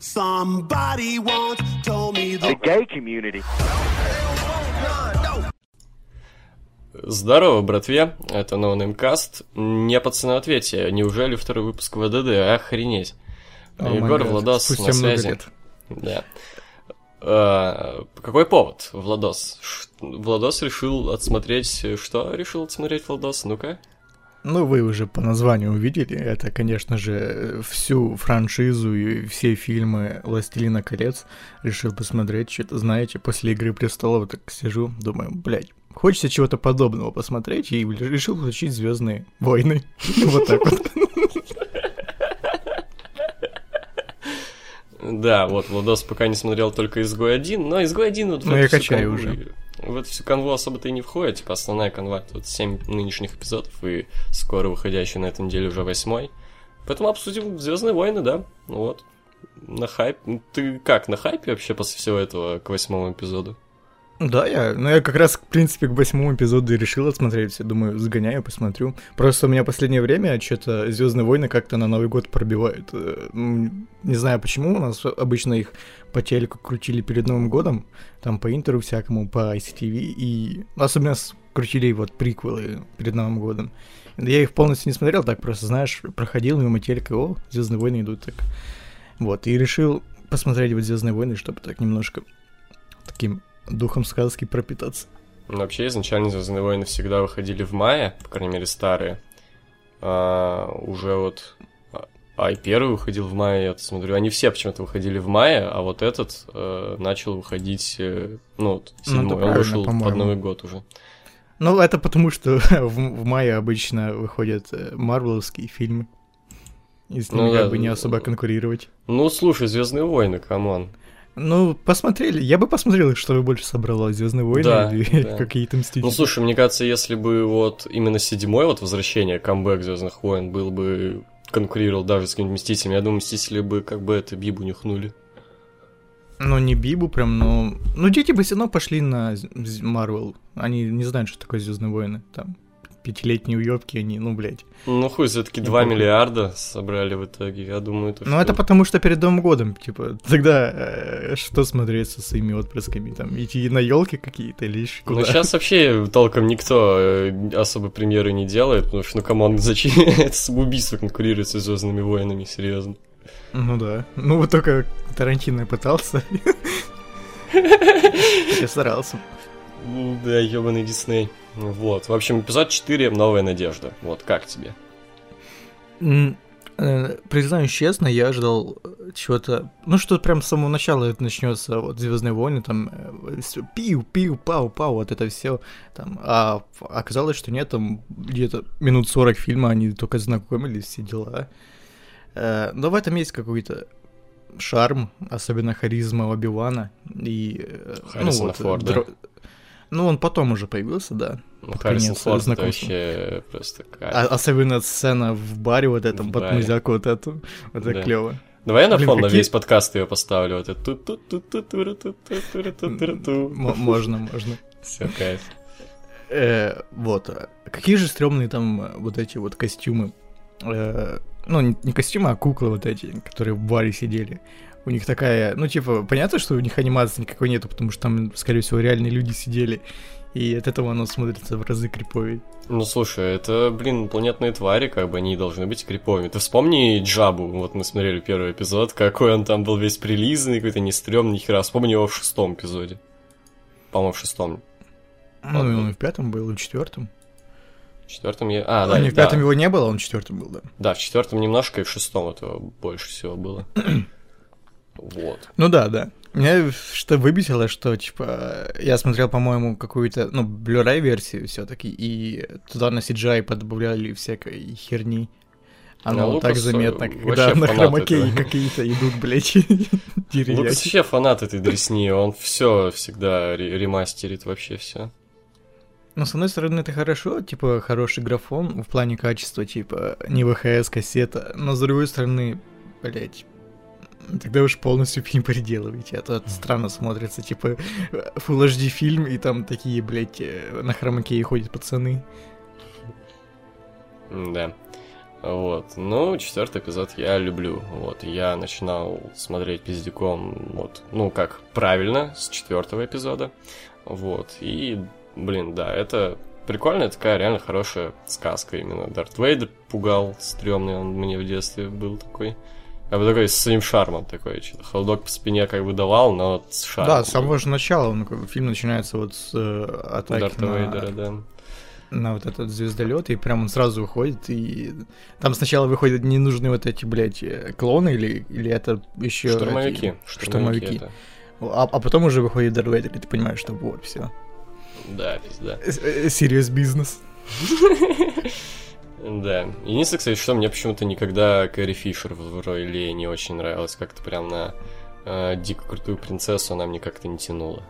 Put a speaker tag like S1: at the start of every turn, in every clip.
S1: Somebody once told me the
S2: gay community.
S3: Здорово, братве, это NoNameCast. Не пацаны, ответьте, неужели второй выпуск ВДД? Охренеть.
S4: О,
S3: Егор,
S4: гад,
S3: Владос
S4: спустя
S3: на связи.
S4: лет.
S3: Да. А, какой повод, Владос? Ш- Владос решил отсмотреть... Что решил отсмотреть Владос? Ну-ка.
S4: Ну, вы уже по названию увидели. Это, конечно же, всю франшизу и все фильмы «Властелина колец» решил посмотреть. Что-то, знаете, после «Игры престолов» так сижу, думаю, блядь, хочется чего-то подобного посмотреть, и решил включить «Звездные войны». Вот так вот.
S3: Да, вот, Владос пока не смотрел только «Изгой 1», но «Изгой 1» вот
S4: Ну, я качаю
S3: канву-
S4: уже.
S3: В эту всю канву особо-то и не входит, типа основная канва, тут 7 нынешних эпизодов и скоро выходящий на этой неделе уже восьмой. Поэтому обсудим «Звездные войны», да, ну вот. На хайп. Ты как, на хайпе вообще после всего этого к восьмому эпизоду?
S4: Да, я, ну я как раз, в принципе, к восьмому эпизоду и решил отсмотреть. Думаю, сгоняю, посмотрю. Просто у меня последнее время что-то Звездные войны как-то на Новый год пробивают. Э, Не знаю почему, у нас обычно их по телеку крутили перед Новым годом, там по Интеру всякому, по ICTV, и особенно крутили вот приквелы перед Новым годом. Я их полностью не смотрел, так просто, знаешь, проходил мимо телека, о, Звездные войны идут так. Вот, и решил посмотреть вот Звездные войны, чтобы так немножко таким духом сказки пропитаться.
S3: Ну, вообще, изначально «Звездные войны» всегда выходили в мае, по крайней мере, старые. А, уже вот... а- А и первый выходил в мае, я смотрю. Они все почему-то выходили в мае, а вот этот э, начал выходить, э, ну, вот,
S4: Ну,
S3: седьмой. Он
S4: правильно,
S3: вышел под. Новый год уже.
S4: Ну, это потому, что в, в мае обычно выходят э, марвеловские фильмы. И с ними
S3: Ну
S4: как
S3: да,
S4: бы не
S3: ну,
S4: особо конкурировать.
S3: Ну, слушай, «Звездные войны», come on.
S4: Ну, посмотрели. Я бы посмотрел, что бы больше собрало Звездные войны
S3: Да,
S4: или
S3: да.
S4: какие-то мстители.
S3: Ну, слушай, мне кажется, если бы вот именно седьмой вот возвращение, камбэк Звездных войн был бы конкурировал даже с какими-нибудь Мстителями, я думаю, Мстители бы как бы это Бибу нюхнули.
S4: Ну, не Бибу прям, но... Ну, дети бы все равно пошли на Марвел. Они не знают, что такое Звездные войны. Там пятилетние уебки они, ну, блядь.
S3: Ну, хуй, все-таки
S4: Не
S3: 2
S4: похуй.
S3: миллиарда собрали в итоге, я думаю, это
S4: Ну, это потому, что перед Новым годом, типа, тогда э, что смотреть со своими отпрысками? Там, идти на елки какие-то или ещё
S3: Ну,
S4: куда?
S3: сейчас вообще толком никто э, особо премьеры не делает, потому что, ну, come on, зачем это самоубийство конкурирует со Звездными войнами, серьезно.
S4: Ну да. Ну вот только Тарантино пытался. Я старался.
S3: Ну, Да, ебаный Дисней. Вот. В общем, эпизод 4 Новая надежда. Вот, как тебе?
S4: Э, Признаюсь честно, я ожидал э, чего-то... Ну, что прям с самого начала это начнется, вот, Звездные войны, там, э, пиу, пиу, пау, пау, вот это все. Там, а оказалось, что нет, там где-то минут 40 фильма, они только знакомились, все дела. Но в этом есть какой-то шарм, особенно харизма Оби-Вана и... э,
S3: Харрисона Форда.
S4: дро- Ну, он потом уже появился, да.
S3: Ну, Харрисон Форд вообще просто.
S4: А- особенно сцена в баре вот этом,
S3: В
S4: под
S3: баре.
S4: музяку вот эту. Вот это
S3: Да.
S4: клево.
S3: Давай я на фон на весь подкаст ее поставлю. Вот это ту-ту-ту-ту-ту-ту-ту-ту-ту-ту.
S4: М- Можно, можно.
S3: Все, кайф.
S4: Э, Вот. Какие же стрёмные там вот эти вот костюмы. Э, Ну, не костюмы, а куклы вот эти, которые в баре сидели. У них такая, ну, типа, понятно, что у них анимации никакой нету, потому что там, скорее всего, реальные люди сидели. И от этого оно смотрится в разы криповее.
S3: Ну, слушай, это, блин, планетные твари, как бы они должны быть криповыми. Ты вспомни Джабу, вот мы смотрели первый эпизод, какой он там был весь прилизанный, какой-то не стрёмный, ни хера. Вспомни его в шестом эпизоде. По-моему, в шестом.
S4: Ну, и он и в пятом был, и в четвертом.
S3: В четвертом я... А, да,
S4: А, не в
S3: да.
S4: пятом его не было, он в четвертом был, да.
S3: Да, в четвертом немножко, и в шестом этого больше всего было. Вот.
S4: Ну да, да. Меня что выбесило, что, типа, я смотрел, по-моему, какую-то, ну, Blu-ray версию все таки и туда на CGI подбавляли всякой херни. Оно
S3: Ну,
S4: так
S3: Лукас,
S4: заметно,
S3: э,
S4: когда на
S3: фанат
S4: хромакее
S3: этого.
S4: какие-то идут, блядь,
S3: Лукас
S4: деревья.
S3: вообще фанат этой дресни, он все всегда ре- ремастерит вообще все.
S4: Но, с одной стороны, это хорошо, типа, хороший графон в плане качества, типа, не ВХС, кассета, но, с другой стороны, блядь, тогда уж полностью фильм переделывайте, а то это странно смотрится, типа, Full HD фильм, и там такие, блядь, э, на хромакее ходят пацаны.
S3: Да. Вот. Ну, четвертый эпизод я люблю. Вот. Я начинал смотреть пиздюком, вот, ну, как правильно, с четвертого эпизода. Вот. И, блин, да, это прикольная такая реально хорошая сказка именно. Дарт Вейдер пугал, стрёмный он мне в детстве был такой. Как бы такой с своим шармом такой, что-то холодок по спине как бы давал, но с шармом.
S4: Да, с самого же начала он, фильм начинается вот с э, атаки
S3: Дарта
S4: на,
S3: Вейдера, да.
S4: на вот этот звездолет, и прям он сразу выходит, и там сначала выходят ненужные вот эти, блядь, э, клоны, или, или это еще...
S3: Штурмовики.
S4: штурмовики.
S3: это.
S4: А, а потом уже выходит Дарт Вейдер, и ты понимаешь, что вот, все.
S3: Да, пизда.
S4: Serious бизнес.
S3: Да. Единственное, кстати, что мне почему-то никогда Кэрри Фишер в роли не очень нравилась. Как-то прям на э, дико крутую принцессу она мне как-то не тянула.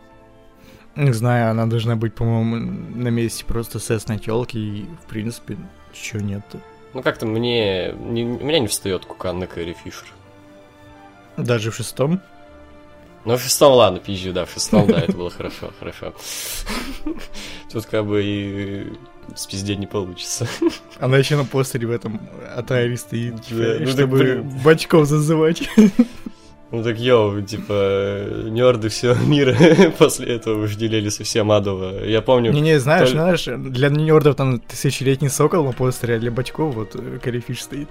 S4: Не знаю, она должна быть, по-моему, на месте просто сесной телки, и, в принципе, чего нет-то.
S3: Ну как-то мне... не- у меня не встает кукан на Кэрри Фишер.
S4: Даже в шестом?
S3: Ну, в шестом, ладно, пизжу, да, в шестом, да, это было хорошо, хорошо. Тут как бы и спиздеть не получится.
S4: Она еще на постере в этом Атари стоит,
S3: Да,
S4: типа,
S3: ну так,
S4: чтобы
S3: блин.
S4: бачков зазывать.
S3: Ну так, йоу, типа, нерды всего мира после этого вожделели совсем адово. Я помню...
S4: Не-не, знаешь,
S3: то ли-
S4: знаешь, для нердов там тысячелетний сокол на постере, а для бачков вот э, Корифиш стоит.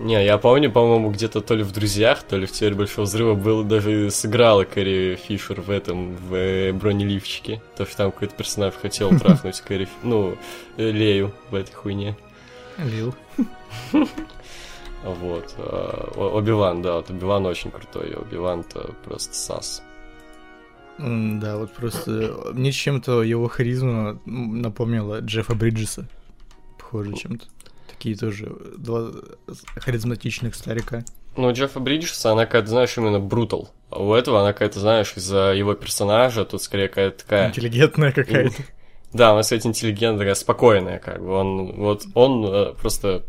S3: Не, я помню, по-моему, где-то то ли в «Друзьях», то ли в «Теории Большого Взрыва» был, даже сыграла Кэрри Фишер в этом, в э, бронеливчике. То, что там какой-то персонаж хотел трахнуть Кэрри, ну, э, Лею в этой хуйне.
S4: Лил.
S3: Вот. О- Оби-Ван, да, вот Оби-Ван очень крутой, Оби-Ван-то просто сас.
S4: Да, вот просто э, мне чем-то его харизма напомнила Джеффа Бриджеса. Похоже чем-то. Такие тоже два харизматичных старика.
S3: Ну, у Джеффа Бриджеса, она какая-то, знаешь, именно брутал. А у этого она какая-то, знаешь, из-за его персонажа, тут скорее какая-то такая...
S4: Интеллигентная какая-то.
S3: Да, она, кстати, интеллигентная, такая спокойная, как бы. Он, вот, он э, просто...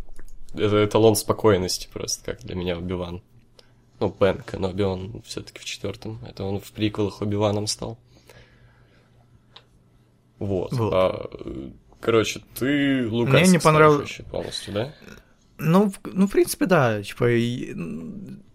S3: Это эталон спокойности просто, как для меня Оби-Ван. Ну, Бен Кеноби, он все таки в четвертом. Это он в приквелах Оби-Ваном стал. Вот.
S4: Вот.
S3: А, э, короче, ты Лукас
S4: Мне не понравилось-
S3: полностью, да?
S4: Ну, в- ну, в принципе, да. Типа,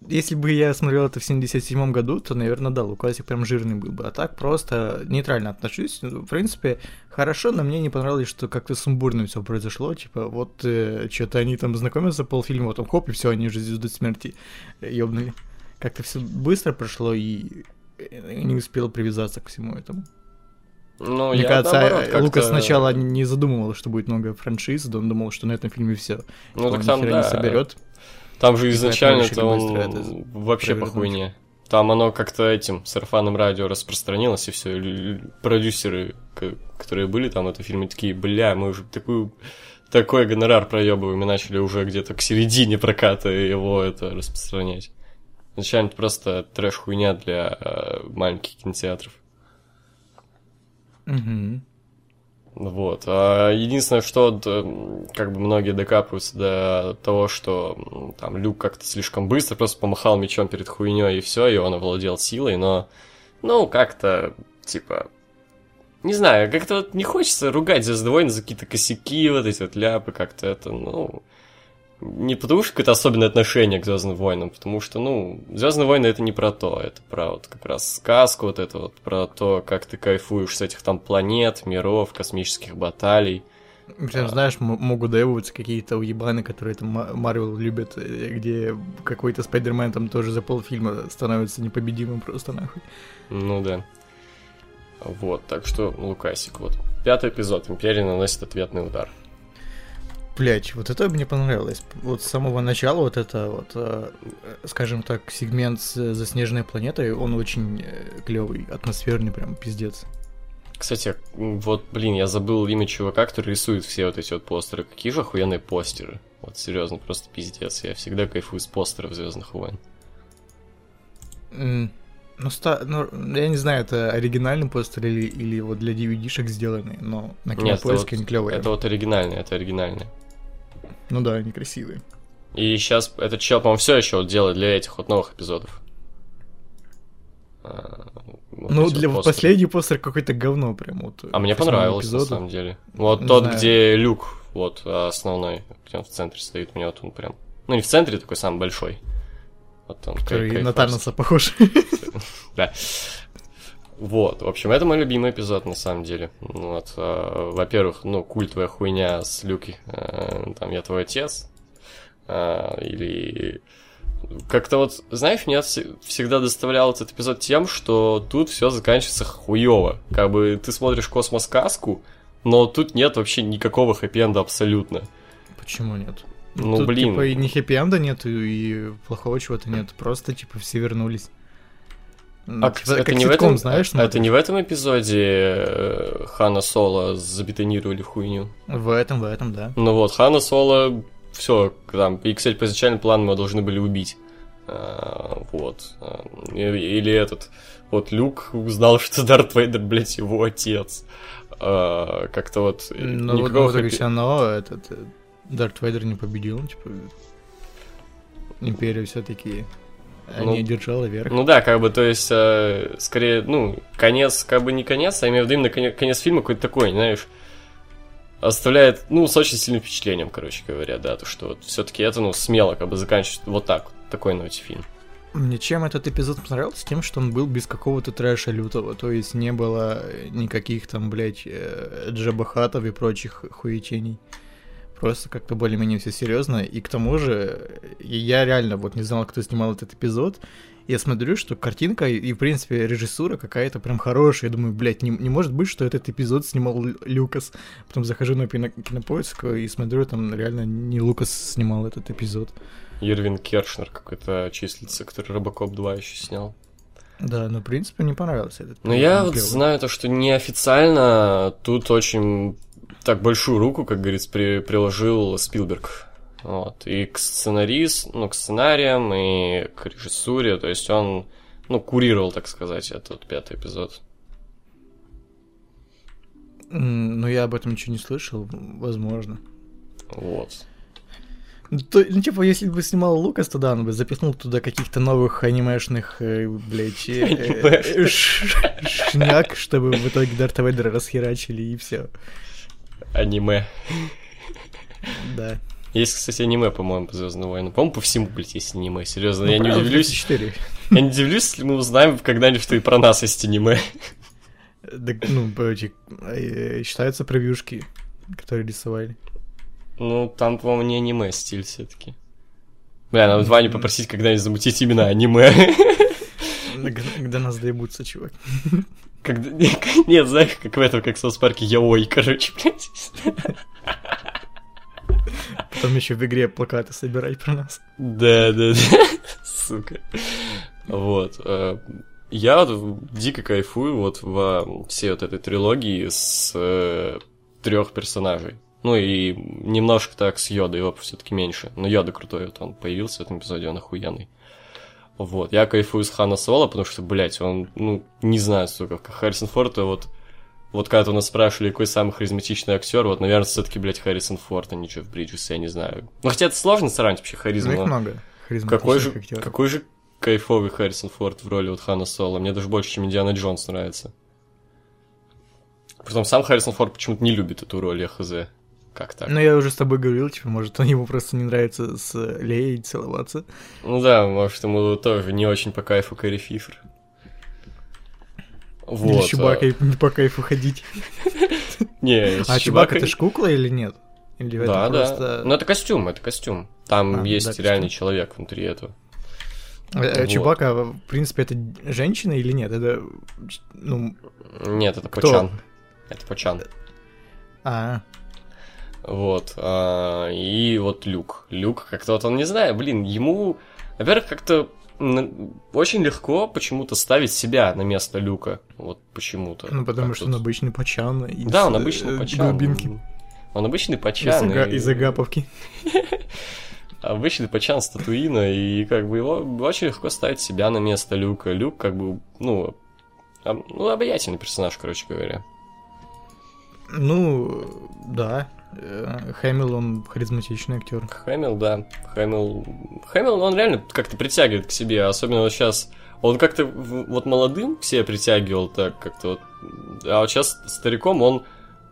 S4: если бы я смотрел это в 77 году, то, наверное, да, Лукасик прям жирный был бы. А так просто нейтрально отношусь. Ну, В принципе, хорошо, но мне не понравилось, что как-то сумбурно все произошло. Типа, вот что-то они там знакомятся полфильма, потом хоп, и все, они уже звезды смерти ёбнули. Как-то все быстро прошло, и э, не успел привязаться к всему этому.
S3: Ну,
S4: Мне
S3: я,
S4: кажется,
S3: наоборот,
S4: э,
S3: как-то-
S4: Лукас сначала не задумывал, что будет много франшиз, да он думал, что на этом фильме все.
S3: Ну, так там,
S4: не
S3: да.
S4: соберет.
S3: Там же
S4: И
S3: изначально
S4: поэтому
S3: это он
S4: это
S3: вообще по хуйне. Там оно как-то этим сарафанным радио распространилось, и все. Продюсеры, которые были там в этом фильме, такие, бля, мы уже такую такой гонорар проебываем и начали уже где-то к середине проката его это распространять. Изначально это просто трэш-хуйня для э, маленьких кинотеатров.
S4: Мгм.
S3: Вот. А единственное, что как бы многие докапываются до того, что там Люк как-то слишком быстро просто помахал мечом перед хуйней и все, и он овладел силой, но ну как-то типа не знаю, как-то вот не хочется ругать Звездные войны за какие-то косяки, вот эти вот ляпы, как-то это, ну, не потому что какое-то особенное отношение к Звездным войнам, потому что, ну, Звездные войны это не про то, это про вот как раз сказку, вот это вот про то, как ты кайфуешь с этих там планет, миров, космических баталий.
S4: Прям, знаешь, м- могут доебываться какие-то уебаны, которые там Ма- Марвел любят, э, где какой-то Спайдермен там тоже за полфильма становится непобедимым просто нахуй.
S3: Ну да. Вот, так что Лукасик, вот. Пятый эпизод. Империя наносит ответный удар.
S4: Блять, вот это мне понравилось. Вот с самого начала вот это вот, э, скажем так, сегмент с заснеженной планетой, он очень клевый, атмосферный, прям пиздец.
S3: Кстати, вот, блин, я забыл имя чувака, который рисует все вот эти вот постеры. Какие же охуенные постеры. Вот, серьезно, просто пиздец. Я всегда кайфую с постеров Звездных войн.
S4: М, Ну, ста... ну, я не знаю, это оригинальный постер или, или вот для DVD-шек сделанный, но на кинопоиске
S3: вот-
S4: они клевые.
S3: Это вот оригинальные, это оригинальные.
S4: Ну да, они красивые.
S3: И сейчас этот чел, по-моему, все еще вот делает для этих вот новых эпизодов. А, вот
S4: Ну, для
S3: вот постеры.
S4: последний постер какой-то говно прям вот.
S3: А мне понравилось, на
S4: эпизоду.
S3: самом деле. Вот
S4: Не
S3: тот,
S4: знаю.
S3: где люк, вот, основной, где он в центре стоит, мне вот он прям... Ну, не в центре, такой самый большой. Вот он,
S4: Который
S3: кай-
S4: на. Таноса похож.
S3: Да. Вот, в общем, это мой любимый эпизод, на самом деле. Вот, э, во-первых, ну, культовая хуйня с Люки, э, там, я твой отец, э, или... Как-то вот, знаешь, меня вс- всегда доставлял этот эпизод тем, что тут все заканчивается хуево. Как бы ты смотришь космос-сказку, но тут нет вообще никакого хэппи-энда абсолютно.
S4: Почему нет?
S3: Ну,
S4: Тут,
S3: блин.
S4: типа, и ни хэппи-энда нету, и плохого чего-то нет. Просто, типа, все вернулись. Ну,
S3: А
S4: типа,
S3: это
S4: как
S3: не в
S4: ситком,
S3: этом,
S4: знаешь,
S3: а это не в этом эпизоде э, Хана Соло забетонировали в хуйню?
S4: В этом, в этом, да.
S3: Ну вот, Хана Соло, все, там, и, кстати, по изначальному плану мы должны были убить. А, вот. А, Или этот, вот Люк узнал, что Дарт Вейдер, блядь, его отец. А, Как-то вот... э,
S4: Но вот
S3: никакого
S4: в итоге
S3: хэппи-
S4: все равно этот э, Дарт Вейдер не победил, типа. Империя все-таки
S3: Ну,
S4: не держала верх.
S3: Ну да, как бы, то есть, э, скорее, ну, конец, как бы не конец, а имею в виду именно конец, конец фильма какой-то такой, знаешь, оставляет, ну, с очень сильным впечатлением, короче говоря, да, то, что вот все-таки это, ну, смело, как бы, заканчивать вот так, вот, такой ноте фильм.
S4: Мне чем этот эпизод понравился? Тем, что он был без какого-то трэша лютого. То есть не было никаких там, блядь, э, джабахатов и прочих хуетений. Просто как-то более-менее все серьезно. И к тому же, я реально вот не знал, кто снимал этот эпизод. Я смотрю, что картинка и, и, в принципе, режиссура какая-то прям хорошая. Я думаю, блядь, не, не может быть, что этот эпизод снимал Лю- Люкас. Потом захожу на кино- кинопоиск и смотрю, там реально не Лукас снимал этот эпизод.
S3: Ирвин Кершнер какой-то числится, который Робокоп 2 еще снял.
S4: Да, но, в принципе, не понравился этот
S3: Но я
S4: эпизод
S3: вот
S4: первый.
S3: знаю то, что неофициально тут очень так большую руку, как говорится, при, приложил Спилберг. Вот. И к сценарист, ну, к сценариям, и к режиссуре. То есть он, ну, курировал, так сказать, этот пятый эпизод.
S4: Ну, я об этом ничего не слышал, возможно.
S3: Вот.
S4: Ну, то- ну, типа, если бы снимал Лукас, то да, он бы запихнул туда каких-то новых анимешных, э, блядь, э, э, шняк, чтобы в итоге Дарта Вейдера расхерачили, и все.
S3: Аниме.
S4: Да.
S3: Есть, кстати, аниме, по-моему, по Звездным войнам. По-моему, по всему, блядь, есть аниме. Серьезно,
S4: Ну,
S3: я не удивлюсь.
S4: 34.
S3: Я не удивлюсь, если мы узнаем когда-нибудь, что и про нас есть аниме.
S4: Да, ну, короче, э, считаются превьюшки, которые рисовали.
S3: Ну, там, по-моему, не аниме стиль все-таки. Бля, надо Ваню попросить когда-нибудь замутить именно аниме.
S4: Когда когда нас доебутся, чувак.
S3: Когда... Нет, знаешь, как в этом, как в Саус Парке, яой, короче, блядь.
S4: Потом еще в игре плакаты собирать про нас.
S3: Да, да, да. Сука. Вот. э, Я дико кайфую вот во всей вот этой трилогии с трех персонажей. Ну и немножко так с Йодой, его все-таки меньше. Но Йода крутой, вот он появился в этом эпизоде, он охуенный. Вот, я кайфую с Хана Соло, потому что, блядь, он, ну, не знаю, сука, как Харрисон Форд, и вот, вот когда-то у нас спрашивали, какой самый харизматичный актер, вот, наверное, все-таки, блядь, Харрисон Форд, а не Джефф Бриджес, я не знаю. Ну, хотя это сложно сравнить вообще харизму.
S4: Ну, их
S3: но-
S4: много.
S3: какой же,
S4: актеров.
S3: какой же кайфовый Харрисон Форд в роли вот Хана Соло. Мне даже больше, чем Индиана Джонс нравится. Притом сам Харрисон Форд почему-то не любит эту роль, я хз. Как так?
S4: Ну, я уже с тобой говорил, типа, может, он ему просто не нравится с Леей целоваться.
S3: Ну да, может, ему тоже не очень по кайфу Кэрри Фифер.
S4: Или
S3: Вот.
S4: с Чубакой не по кайфу ходить.
S3: а, Не,
S4: А Чубака это ж кукла или нет? Или это
S3: Да, да.
S4: просто...
S3: Ну это костюм, это костюм. Там
S4: А,
S3: есть
S4: да, костюм.
S3: реальный человек внутри этого.
S4: А, а
S3: вот.
S4: Чубака, в принципе, это женщина или нет? Это, ну,
S3: Нет, это
S4: Кто?
S3: Почан. Это Почан.
S4: а,
S3: Вот. а, и вот Люк. Люк как-то вот он, не знаю, блин, ему, во-первых, как-то очень легко почему-то ставить себя на место Люка. Вот почему-то.
S4: ну, потому
S3: Как
S4: что
S3: тут.
S4: он обычный пачан из
S3: Да, он
S4: э,
S3: обычный Почан.
S4: глубинки,
S3: Он обычный
S4: из,
S3: Почан.
S4: Ага-
S3: и-
S4: из Агаповки.
S3: Обычный Почан с Татуина, и как бы его очень легко ставить себя на место Люка. Люк как бы, ну, ну, обаятельный персонаж, короче говоря.
S4: Ну, да. Э, Хэмилл, он харизматичный актер.
S3: Хэмилл, да. Хэмилл... Хэмилл, он реально как-то притягивает к себе. Особенно вот сейчас Он как-то вот молодым себе притягивал так как-то вот. А вот сейчас стариком он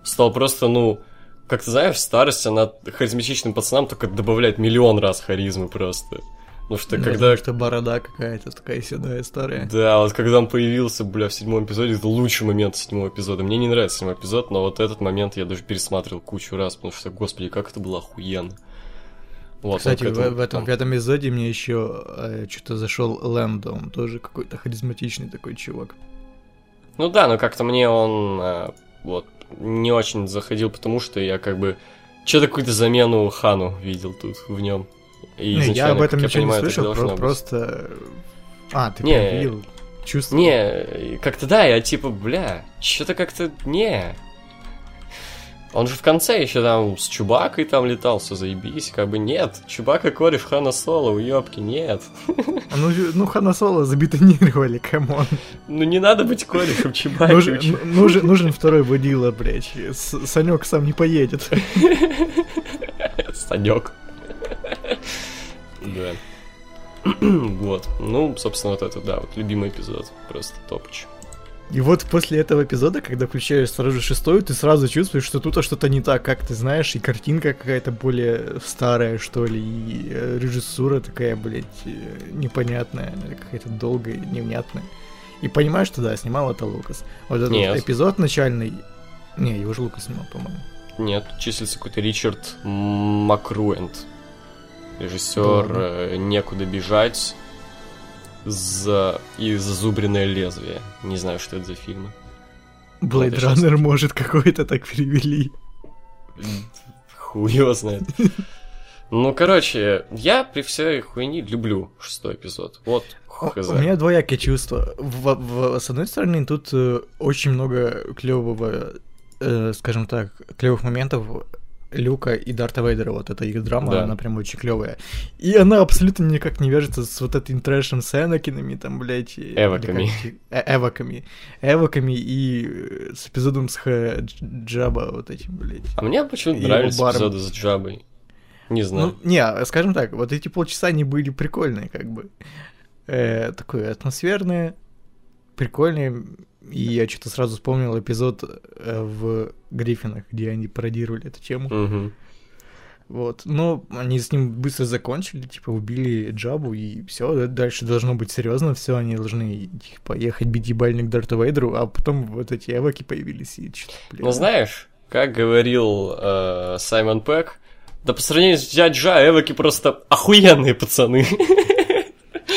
S3: стал просто, ну, как ты знаешь, старость, она харизматичным пацанам только добавляет миллион раз харизмы просто. Потому что
S4: Ну,
S3: когда...
S4: потому что борода какая-то такая седая, старая.
S3: Да, вот когда он появился, бля, в седьмом эпизоде, это лучший момент седьмого эпизода. Мне не нравится седьмой эпизод, но вот этот момент я даже пересматривал кучу раз, потому что, господи, как это было охуенно. Вот,
S4: Кстати,
S3: к
S4: в,
S3: этому
S4: в этом
S3: там-
S4: пятом эпизоде мне еще что-то зашел Лэндо, он тоже какой-то харизматичный такой чувак.
S3: Ну да, но как-то мне он э, вот не очень заходил, потому что я как бы что-то какую-то замену Хану видел тут в нем. И
S4: Не, я об этом ничего
S3: понимаю,
S4: не слышал, про-
S3: быть.
S4: просто... А, ты
S3: Не.
S4: видел, чувствовал?
S3: Не, как-то да, я типа, бля, что-то как-то не. Он же в конце еще там с Чубакой там летал, все заебись, как бы нет. Чубака кореш Хана Соло, уебки, нет.
S4: Ну, ж- ну Хана Соло забетонировали, come on.
S3: Ну не надо быть корешем Чубаки.
S4: Нужен, ну- нужен, нужен второй водила, блядь. Санек сам не поедет.
S3: Санек. Да. Вот. Ну, собственно, вот это, да, вот любимый эпизод. Просто топч.
S4: И вот после этого эпизода, когда включаешь сразу же шестую, ты сразу чувствуешь, что тут что-то не так, как ты знаешь, и картинка какая-то более старая, что ли, и э, режиссура такая, блядь, э, непонятная, какая-то долгая, невнятная. И понимаешь, что да, снимал это Лукас. Вот этот
S3: Нет.
S4: эпизод начальный... Не, его же Лукас снимал, по-моему.
S3: Нет, числится какой-то Ричард Макруэнд. Режиссер
S4: ладно.
S3: э, «Некуда бежать» за... и «Зазубренное лезвие». Не знаю, что это за фильмы.
S4: Blade Runner, может, какой-то так перевели.
S3: Хуй его знает. Ну, короче, я при всей хуйне люблю шестой эпизод. Вот, хз.
S4: У меня двоякие чувства. В- в- с одной стороны, тут э, очень много клевого, э, скажем так, клевых моментов Люка и Дарта Вейдера, вот эта их драма,
S3: Да.
S4: она прям очень клевая. И она абсолютно никак не вяжется с вот этим трэшем с Энакинами, там, блядь.
S3: Эвоками.
S4: как э, эвоками. Эвоками и э, с эпизодом с Дж- Джаба вот этим, блядь.
S3: А мне почему-то
S4: баром.
S3: эпизоды с Джабой. Не знаю.
S4: Ну, не, а, скажем так, вот эти полчаса они были прикольные, как бы. Э, такое атмосферное, прикольные. И я что-то сразу вспомнил эпизод э, в Гриффинах, где они пародировали эту тему. Вот. Но они с ним быстро закончили, типа, убили Джабу, и все, дальше должно быть серьезно, все, они должны типа, ехать бить ебальник Дарту Вейдеру, а потом вот эти эвоки появились, и что-то, блин.
S3: Ну, знаешь, как говорил э, Саймон Пэк, да по сравнению с дядь Джа, эвоки просто охуенные пацаны.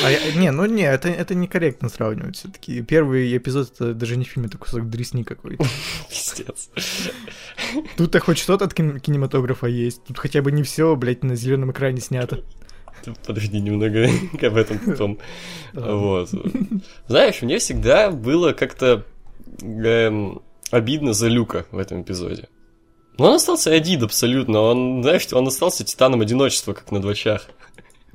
S4: А я- не, ну не, это, это некорректно сравнивать все-таки. Первый эпизод это даже не фильм, это кусок дресни какой-то.
S3: Пиздец.
S4: Тут-то хоть что-то от кин- кинематографа есть. Тут хотя бы не все, блядь, на зеленом экране снято.
S3: Подожди немного об этом потом. Вот. Знаешь, мне всегда было как-то эм, обидно за Люка в этом эпизоде. Но он остался один абсолютно. Он, знаешь, он остался титаном одиночества, как на двочах.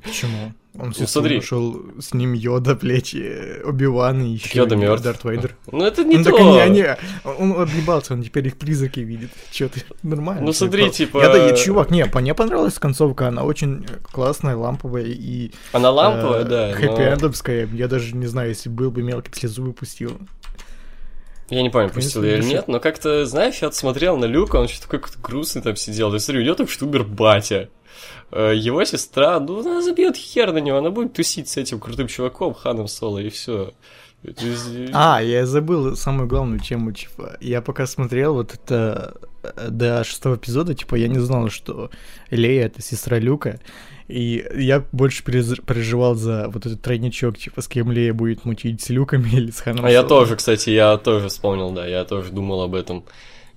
S4: Почему? Он
S3: Ну, смотри.
S4: нашел с ним Йода, блядь, и Оби-Ван и еще
S3: Йода мертв.
S4: Дарт Вейдер.
S3: Ну это не
S4: ну,
S3: то.
S4: так они, они, он объебался, он теперь их призраки видит. Че ты, нормально.
S3: Ну, смотри,
S4: Про-
S3: типа-
S4: Я, да, и, чувак, не, мне понравилась концовка, она очень классная, ламповая и...
S3: Она ламповая,
S4: э,
S3: да. но-
S4: Хэппи-эндовская. Я даже не знаю, если был бы мелкий, слезу бы пустил.
S3: Я не помню, пустил я или нет, но как-то, знаешь, я смотрел на Люка, он еще такой какой-то грустный там сидел. Я смотрю, у него там штубер батя. Э, Его сестра, ну, она забьет хер на него, она будет тусить с этим крутым чуваком, Ханом Соло, и все.
S4: А, я забыл самую главную тему, типа, я пока смотрел вот это э, до шестого эпизода, типа, я не знал, что Лея — это сестра Люка, и я больше переживал за вот этот тройничок, типа, с кем Лея будет мутить, с Люками или с Ханом
S3: А я тоже, кстати, я тоже вспомнил, да, я тоже думал об этом.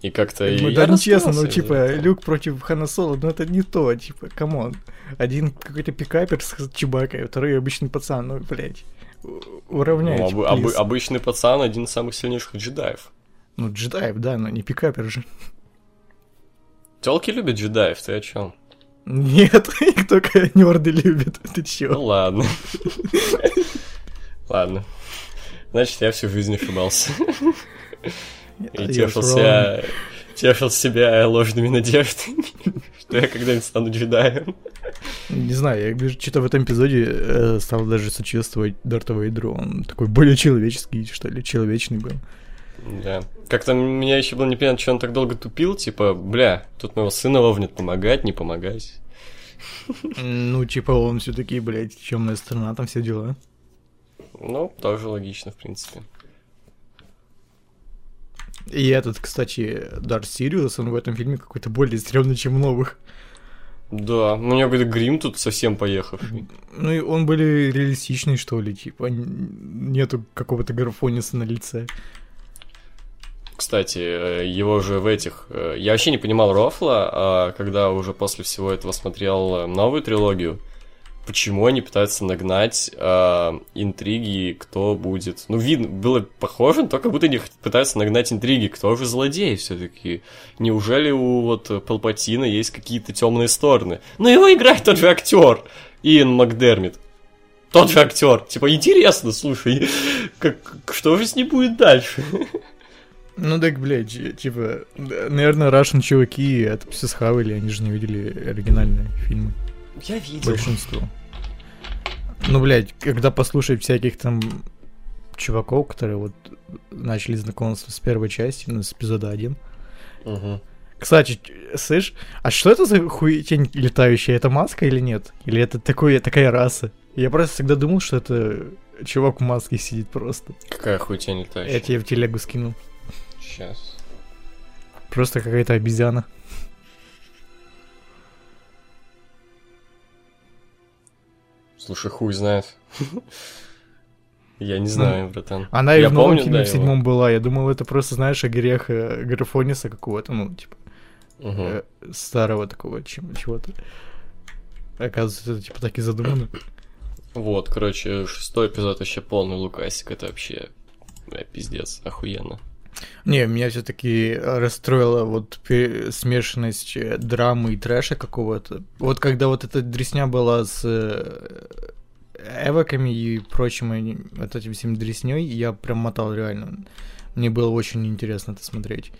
S3: И как-то...
S4: Ну, да, нечестно, ну,
S3: расстроился
S4: типа. Люк против Хана Соло, ну, это не то, типа, come on. Один какой-то пикапер с Чубакой, второй обычный пацан, ну, блядь,
S3: Ну,
S4: уравняйте,
S3: обы- обы-
S4: please.
S3: обычный пацан, один из самых сильнейших джедаев.
S4: Ну, джедаев, да, но не пикапер же.
S3: Телки любят джедаев, ты о чем?
S4: Нет, только нерды любят. Ты
S3: Ну
S4: чё?
S3: ладно. Ладно. Значит, я всю жизнь ошибался. И
S4: wrong.
S3: тешился, тешил себя ложными надеждами, что я когда-нибудь стану джедаем.
S4: Не знаю, я что-то в этом эпизоде э, стал даже сочувствовать Дарту Вейдру. Он такой более человеческий, что ли, человечный был.
S3: Да. Как-то меня еще было непонятно, что он так долго тупил, типа, бля, тут моего сына вовнет помогать, не помогать.
S4: Ну, типа, он все-таки, блядь, темная сторона, там все дела.
S3: Ну, тоже логично, в принципе.
S4: И этот, кстати, Дарт Сириус, он в этом фильме какой-то более стрёмный, чем в новых.
S3: Да, у него какой-то грим тут совсем поехавший.
S4: Ну, и он более реалистичный, что ли, типа, нету какого-то графониса на лице.
S3: Кстати, э, его же в этих... э, Я вообще не понимал Рофла, а когда уже после всего этого смотрел э, новую трилогию, почему они пытаются нагнать э, интриги, кто будет... Ну, видно, было похоже, то как будто они пытаются нагнать интриги, кто же злодей все-таки. Неужели у вот Палпатина есть какие-то темные стороны? Ну, его играет тот же актер, Иэн Макдермит. Тот же актер. Типа, интересно, слушай, как, что же с ним будет дальше?
S4: Ну так, блядь, типа, наверное, Russian чуваки это все схавали, они же не видели оригинальные фильмы.
S3: Я видел.
S4: Большинство. Ну, блядь, когда послушать всяких там чуваков, которые вот начали знакомство с первой части, ну, с эпизода 1.
S3: Мгм.
S4: Кстати, слышь, а что это за хуетень летающая? Это маска или нет? Или это такое, такая раса? Я просто всегда думал, что это чувак в маске сидит просто.
S3: Какая хуйня летающая?
S4: Я тебе в телегу скинул.
S3: Сейчас.
S4: Просто какая-то обезьяна.
S3: Слушай, хуй знает. Я не знаю, братан.
S4: Она и
S3: Я
S4: в новом
S3: помню,
S4: фильме
S3: да,
S4: в
S3: его.
S4: седьмом была. Я думал, это просто, знаешь, огрех э, Графониса какого-то, ну, типа, э, старого такого чем- чего-то. Оказывается, это типа так и задумано.
S3: Вот, короче, шестой эпизод вообще полный лукасик. Это вообще бля, пиздец, охуенно.
S4: Не, меня все-таки расстроила вот смешанность э, драмы и трэша какого-то. Вот когда вот эта дресня была с э, эвоками и прочим, вот этим всем дресней, я прям мотал реально. Мне было очень интересно это смотреть.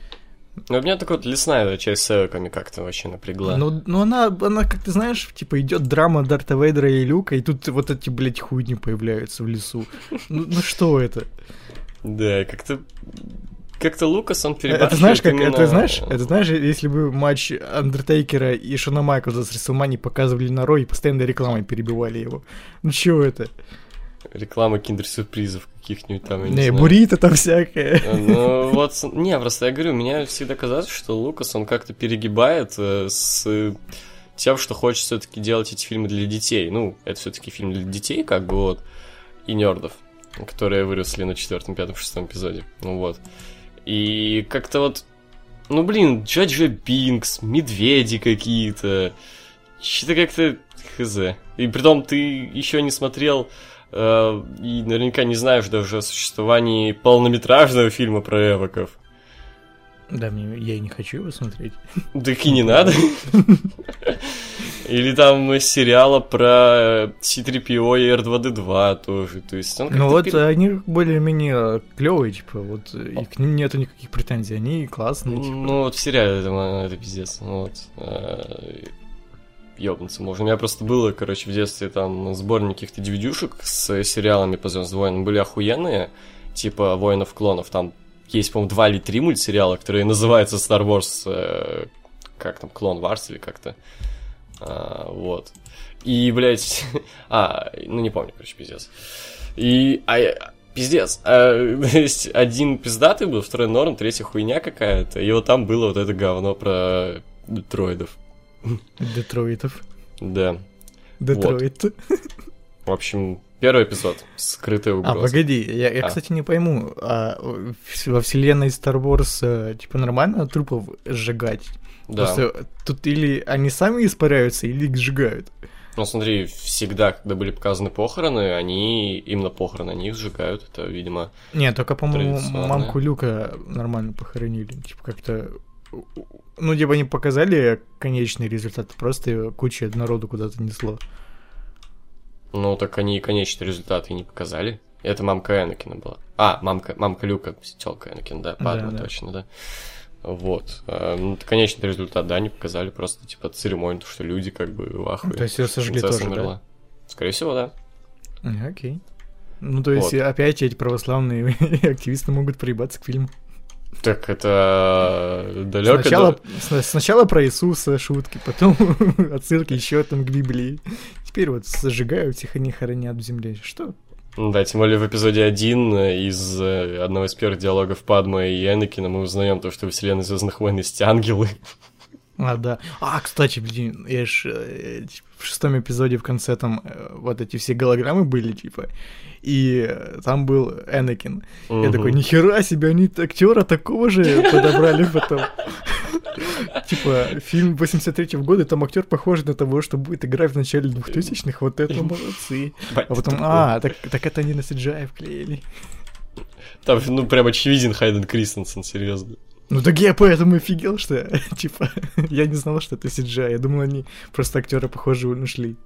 S3: Но у меня такая вот лесная часть с эвоками как-то вообще напрягла.
S4: Ну, ну она, она, как ты знаешь, типа идет драма Дарта Вейдера и Люка, и тут вот эти, блядь, хуйни появляются в лесу. Ну, ну что это?
S3: Да, как-то... Как-то Лукас, он
S4: Это
S3: перебарщивает
S4: знаешь, как,
S3: именно-
S4: это знаешь, это знаешь, если бы матч Андертейкера и Шона Майклза с Рестлмани показывали на Рой и постоянно рекламой перебивали его. Ну чего это?
S3: Реклама киндер-сюрпризов каких-нибудь там, я не,
S4: Не, буррито там всякое.
S3: Э, Ну, вот, не, просто я говорю, меня всегда казалось, что Лукас, он как-то перегибает э, с тем, что хочет все-таки делать эти фильмы для детей. Ну, это все-таки фильм для детей, как бы вот, и нердов, которые выросли на четвертом, пятом, шестом эпизоде. Ну вот. И как-то вот, ну блин, Джаджа Бинкс, медведи какие-то. Что-то как-то хз. И притом ты еще не смотрел э, и наверняка не знаешь даже о существовании полнометражного фильма про эвоков.
S4: Да, мне, я и не хочу его смотреть.
S3: Так и не надо. Или там сериала про C-3PO и R2-D2 тоже. То есть он
S4: Ну вот
S3: пере-
S4: они более-менее клевые, типа, вот, и к ним нету никаких претензий, они классные, типа.
S3: Ну, вот в сериале это, это пиздец. Ну, вот. Ёбнуться можно. У меня просто было, короче, в детстве там сборник каких-то DVD-шек с сериалами по Звездным войнам. Были охуенные, типа Воинов клонов. Там есть, по-моему, два или три мультсериала, которые называются Star Wars, э, как там, Клон Варс или как-то. А, вот. И, блядь, а, ну не помню, короче, пиздец. И, а, пиздец, а, то есть один пиздатый был, второй норм, третья хуйня какая-то, и вот там было вот это говно про дроидов.
S4: Детройтов.
S3: Да.
S4: Детройт.
S3: В общем, первый эпизод. Скрытая
S4: А,
S3: угроза.
S4: погоди, я, я
S3: А.
S4: кстати, не пойму, а во вселенной Star Wars, э, типа, нормально трупов сжигать?
S3: Да.
S4: Просто тут или они сами испаряются, или их сжигают.
S3: Ну, смотри, всегда, когда были показаны похороны, они, именно похороны, они их сжигают. Это, видимо,
S4: Не, только, по-моему, мамку Люка нормально похоронили. Типа, как-то... Ну, типа, не показали конечный результат, просто куча народу куда-то несло.
S3: ну, так они и конечный результат и не показали. Это мамка Энакина была. А, мамка, мамка Люка, тёлка Энакина, да, Падма,
S4: Да, да.
S3: точно, да. Вот. А, ну, конечный результат, да, они показали просто, типа, церемонию, что люди как бы в ахуе.
S4: То есть ее сожгли тоже, да?
S3: умерла. Скорее всего, да.
S4: Окей. Ну, то есть,
S3: Вот.
S4: опять эти православные активисты могут приебаться к фильму.
S3: Так это далеко.
S4: Сначала, сна- сначала про Иисуса шутки, потом отсылки еще там к Библии. Теперь вот сжигают их, они хоронят в земле. Что?
S3: Да, тем более в эпизоде 1 из э, одного из первых диалогов Падма и Энакина мы узнаем то, что в вселенной Звездных войн есть ангелы.
S4: А, да. А, кстати, блин, я ж э, типа, в шестом эпизоде в конце там э, вот эти все голограммы были, типа, и э, там был Энакин. Я
S3: Мгм.
S4: такой, нихера себе, они актера такого же подобрали потом. Типа, фильм 83-го года, там актер похож на того, что будет играть в начале 2000-х, вот это молодцы. А потом, а, так, так это они на CGI вклеили.
S3: Там, ну, прям очевиден Хайден Кристенсен, серьезно.
S4: Ну так я поэтому офигел, что, типа, я не знал, что это CGI. Я думал, они просто актера похожего нашли.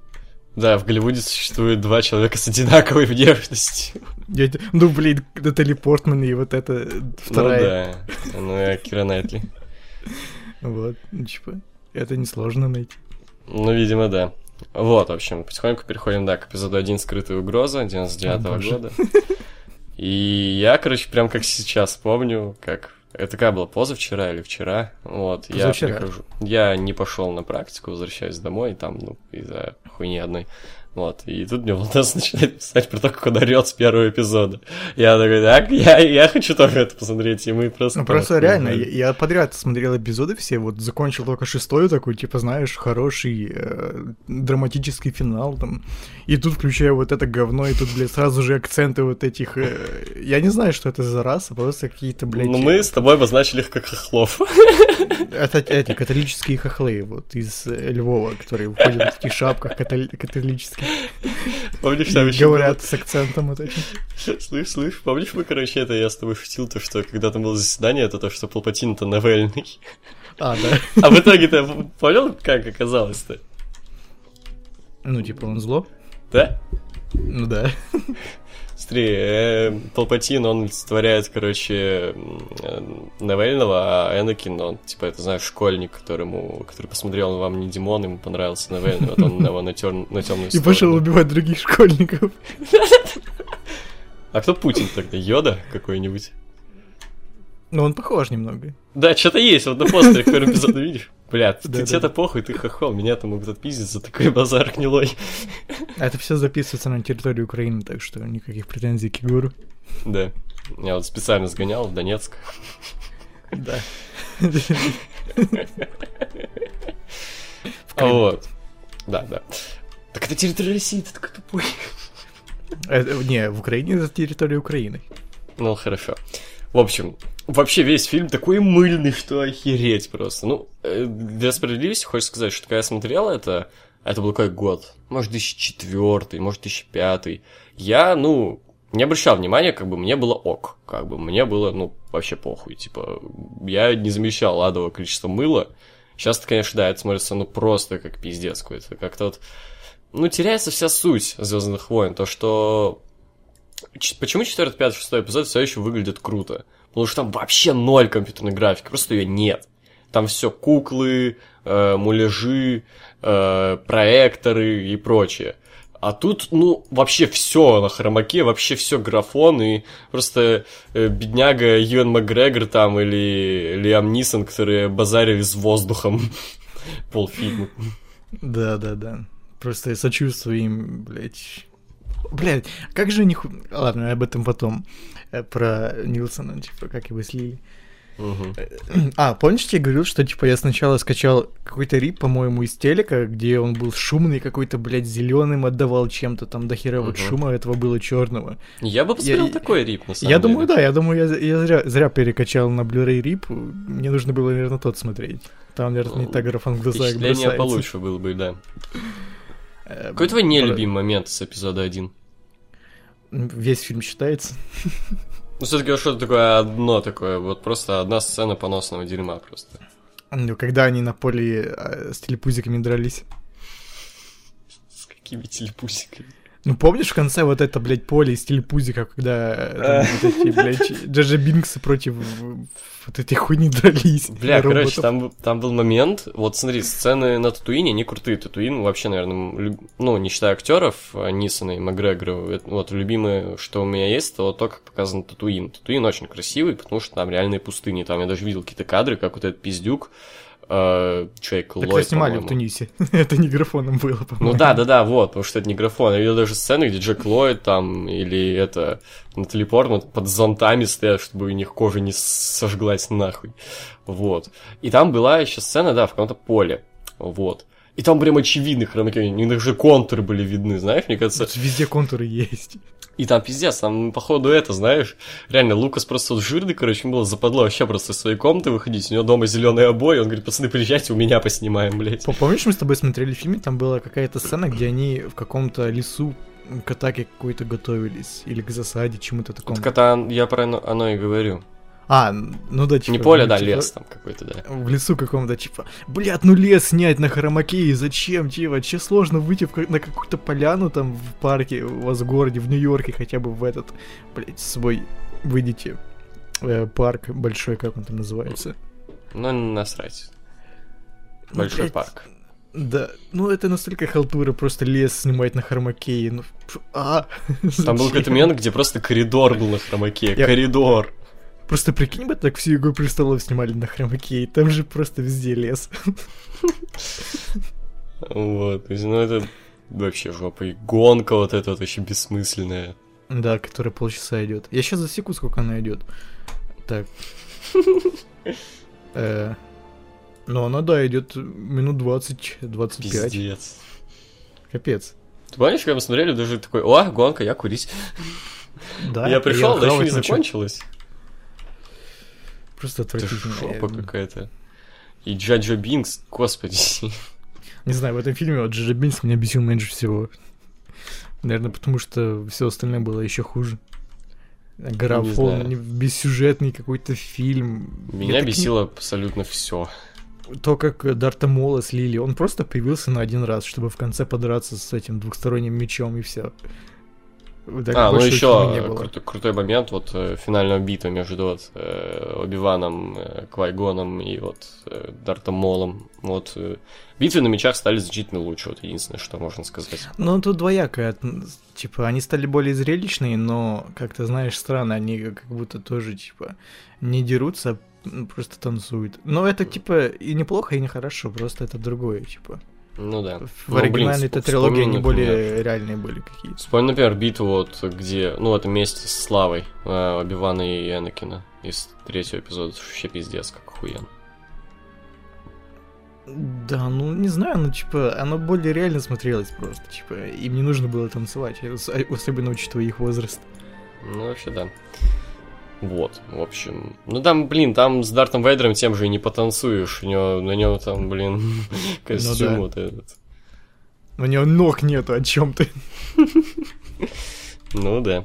S3: Да, в Голливуде существует два человека с одинаковой внешностью.
S4: Я, ну, блин, Натали Портман и вот это вторая.
S3: Ну да, ну и Кира Найтли.
S4: Вот, ну, типа, это несложно найти.
S3: Ну, видимо, да. Вот, в общем, потихоньку переходим, да, к эпизоду 1 «Скрытая угроза» 99
S4: О, боже.
S3: года. И я, короче, прям как сейчас помню, как... Это какая была, позавчера или вчера? Вот, я прихожу... Я не пошел на практику, возвращаюсь домой, там, ну, из-за хуйни одной. Вот, и тут мне Владос начинает писать про то, как он орёт с первого эпизода. Я такой, так, я, я хочу тоже это посмотреть, и мы просто...
S4: Ну, просто реально, я, я подряд смотрел эпизоды все, вот закончил только шестой такой, типа, знаешь, хороший э, драматический финал там. И тут включаю вот это говно, и тут, блядь, сразу же акценты вот этих... э, я не знаю, что это за раса, просто какие-то, блядь...
S3: Ну, мы с тобой обозначили их как хохлов.
S4: Это эти католические хохлы, вот, из э, Львова, которые входят в таких шапках католи- католических.
S3: Помнишь, там еще
S4: говорят с акцентом вот этим.
S3: Слышь, слышь, помнишь, мы, короче, это я с тобой шутил, то, что когда там было заседание, это то, что Палпатин-то Навельный.
S4: А, да.
S3: А в итоге ты понял, как оказалось-то?
S4: Ну, типа, он зло?
S3: Да?
S4: Ну да.
S3: Смотри, э, Палпатин, он олицетворяет, короче, э, Навельного, а Энакин, он, типа, это, знаешь, школьник, которому, который посмотрел «Вам не Димон», ему понравился Навельный, вот он его на, тер- на темную
S4: И пошел убивать других школьников.
S3: А кто Путин тогда? Йода какой-нибудь?
S4: Ну, он похож немного.
S3: Да, что-то есть, вот на постере первом эпизоде, видишь? Блядь,
S4: Да,
S3: ты
S4: да.
S3: тебе-то похуй, ты хохол, меня-то могут отпиздить за такой базар гнилой.
S4: Это все записывается на территории Украины, так что никаких претензий к Егору.
S3: Да. Я вот специально сгонял в Донецк.
S4: Да.
S3: А вот. Да, да. Так это территория России, ты такой тупой.
S4: Это- Не, в Украине это территория Украины.
S3: Ну, хорошо. В общем, вообще весь фильм такой мыльный, что охереть просто. Ну, э, для справедливости хочешь сказать, что когда я смотрел это, это был какой год? Может, 2004, может, 2005. Я, ну, не обращал внимания, как бы мне было ок. Как бы мне было, ну, вообще похуй. Типа, я не замечал адового количества мыла. Сейчас, конечно, да, это смотрится, ну, просто как пиздец какой-то. Как-то вот, ну, теряется вся суть Звездных войн. То, что Почему 4, 5, 6 эпизод все еще выглядит круто? Потому что там вообще ноль компьютерной графики, просто ее нет. Там все куклы, э, муляжи, э, проекторы и прочее. А тут, ну, вообще все на хромаке, вообще все графон, и просто э, бедняга Юэн Макгрегор там или Лиам Нисон, которые базарили с воздухом полфильма.
S4: Да, да, да. Просто я сочувствую им, блядь. Блядь, как же них... Ладно, об этом потом. Э, Про Нилсона, типа, как его слили.
S3: Мгм.
S4: А, помнишь, я говорил, что, типа, я сначала скачал какой-то рип, по-моему, из телека, где он был шумный, какой-то, блядь, зеленым отдавал чем-то, там до хера вот шума этого было черного.
S3: Я бы посмотрел
S4: Я-
S3: такой рип, на самом
S4: Я
S3: деле.
S4: думаю, да, я думаю, я, я зря, зря перекачал на Blu-ray рип, мне нужно было, наверное, тот смотреть. Там, наверное, не так графон в глаза
S3: Впечатление
S4: бросается.
S3: получше было бы, да.
S4: Э,
S3: Какой твой нелюбимый момент с эпизода 1?
S4: Весь фильм считается.
S3: Ну, все-таки что-то такое одно такое, вот просто одна сцена поносного дерьма просто.
S4: Ну, когда они на поле э, с телепузиками дрались.
S3: С какими телепузиками?
S4: Ну, помнишь в конце вот это, блядь, поле из телепузика, когда э, там вот эти, блядь, Джаджа Бинксы против вот этой хуйни дрались?
S3: Бля, короче, там, там был момент, вот смотри, сцены на Татуине, они крутые. Татуин вообще, наверное, люб- ну, не считая актеров, а, Нисона и Макгрегора, вот, любимое, что у меня есть, то то, как показан Татуин. Татуин очень красивый, потому что там реальные пустыни. Там я даже видел какие-то кадры, как вот этот пиздюк, э, человек
S4: Так
S3: Ллойд,
S4: это снимали в. Тунисе. это не графоном было, по-моему.
S3: Ну да, да, да, вот, потому что это не графон. Я видел даже сцены, где Джек Ллойд там, или это, Натали Портман под зонтами стоят, чтобы у них кожа не сожглась нахуй. Вот. И там была еще сцена, да, в каком-то поле. Вот. И там прям очевидно хромакей, у них даже контуры были видны, знаешь, мне кажется.
S4: Тут Везде контуры есть.
S3: И там пиздец, там, походу, это, знаешь, реально, Лукас просто вот жирный, короче, ему было западло вообще просто из своей комнаты выходить, у него дома зеленые обои, он говорит, пацаны, приезжайте, у меня поснимаем, блядь.
S4: Помнишь, мы с тобой смотрели фильм, там была какая-то сцена, где они в каком-то лесу к атаке какой-то готовились, или к засаде, чему-то такому.
S3: Так это я про оно и говорю.
S4: А, ну да, типа...
S3: Не поле,
S4: ну,
S3: да,
S4: типа,
S3: лес там какой-то, да.
S4: В лесу каком-то, типа, блядь, ну лес снять на хромакее, зачем, типа, че сложно выйти в на какую-то поляну там в парке, у вас в городе, в Нью-Йорке хотя бы в этот, блядь, свой, выйдите, э, парк большой, как он там называется.
S3: Ну, насрать.
S4: Ну,
S3: Большой
S4: блядь,
S3: парк.
S4: Да, ну это настолько халтура, просто лес снимать на хромакее, ну, а,
S3: Там был какой-то момент, где просто коридор был на хромаке. Коридор.
S4: Просто прикинь бы, так всю Игру Престолов снимали на хромакее, там же просто везде лес.
S3: Вот. То есть, ну, это вообще жопа. И гонка вот эта вот вообще бессмысленная.
S4: Да, которая полчаса идет. Я сейчас засеку, сколько она идет. Так. Э, Ну, она, да, идет минут 20-25.
S3: Пиздец.
S4: Капец.
S3: Ты помнишь, когда мы смотрели, даже такой, о, гонка, я курить.
S4: Да,
S3: я пришел, да еще не закончилась.
S4: Просто отвратительно.
S3: жопа
S4: Я
S3: какая-то. И Джаджо Бинкс, господи.
S4: Не знаю, в этом фильме вот Джиджи Бинс меня бесил меньше всего. Наверное, потому что все остальное было еще хуже. Графон, бессюжетный какой-то фильм. Я
S3: Меня
S4: так не-
S3: бесило абсолютно все.
S4: то, как Дарта Мола слили, он просто появился на один раз, чтобы в конце подраться с этим двухсторонним мечом и все.
S3: А, ну еще крутой, крутой момент, вот э, финальная битва между вот, э, Оби-Ваном, э, Квайгоном и вот Дартом Молом. Вот битвы на мечах стали значительно лучше, вот единственное, что можно сказать.
S4: Ну, тут двоякое. Типа, они стали более зрелищные, но, как ты знаешь, странно, они как будто тоже, типа, не дерутся, просто танцуют. Но это, типа, и неплохо, и нехорошо, просто это другое, типа.
S3: Ну да.
S4: В
S3: Ну, блин,
S4: оригинальной этой
S3: вспомни,
S4: трилогии они
S3: например.
S4: более реальные были какие-то.
S3: Вспомни, например, битву вот где, ну, это вместе с Славой, э, Оби-Вана и Энакина из третьего эпизода. Вообще пиздец, как охуенно.
S4: Да, ну не знаю, ну типа, оно более реально смотрелось просто, типа, им не нужно было танцевать, ос- особенно учитывая их возраст.
S3: Ну, вообще, да. Вот, в общем. Ну, там, блин, там с Дартом Вейдером тем же и не потанцуешь. У него, на нем там, блин, костюм
S4: да.
S3: вот этот.
S4: У него ног нету, о чем ты?
S3: Ну, да.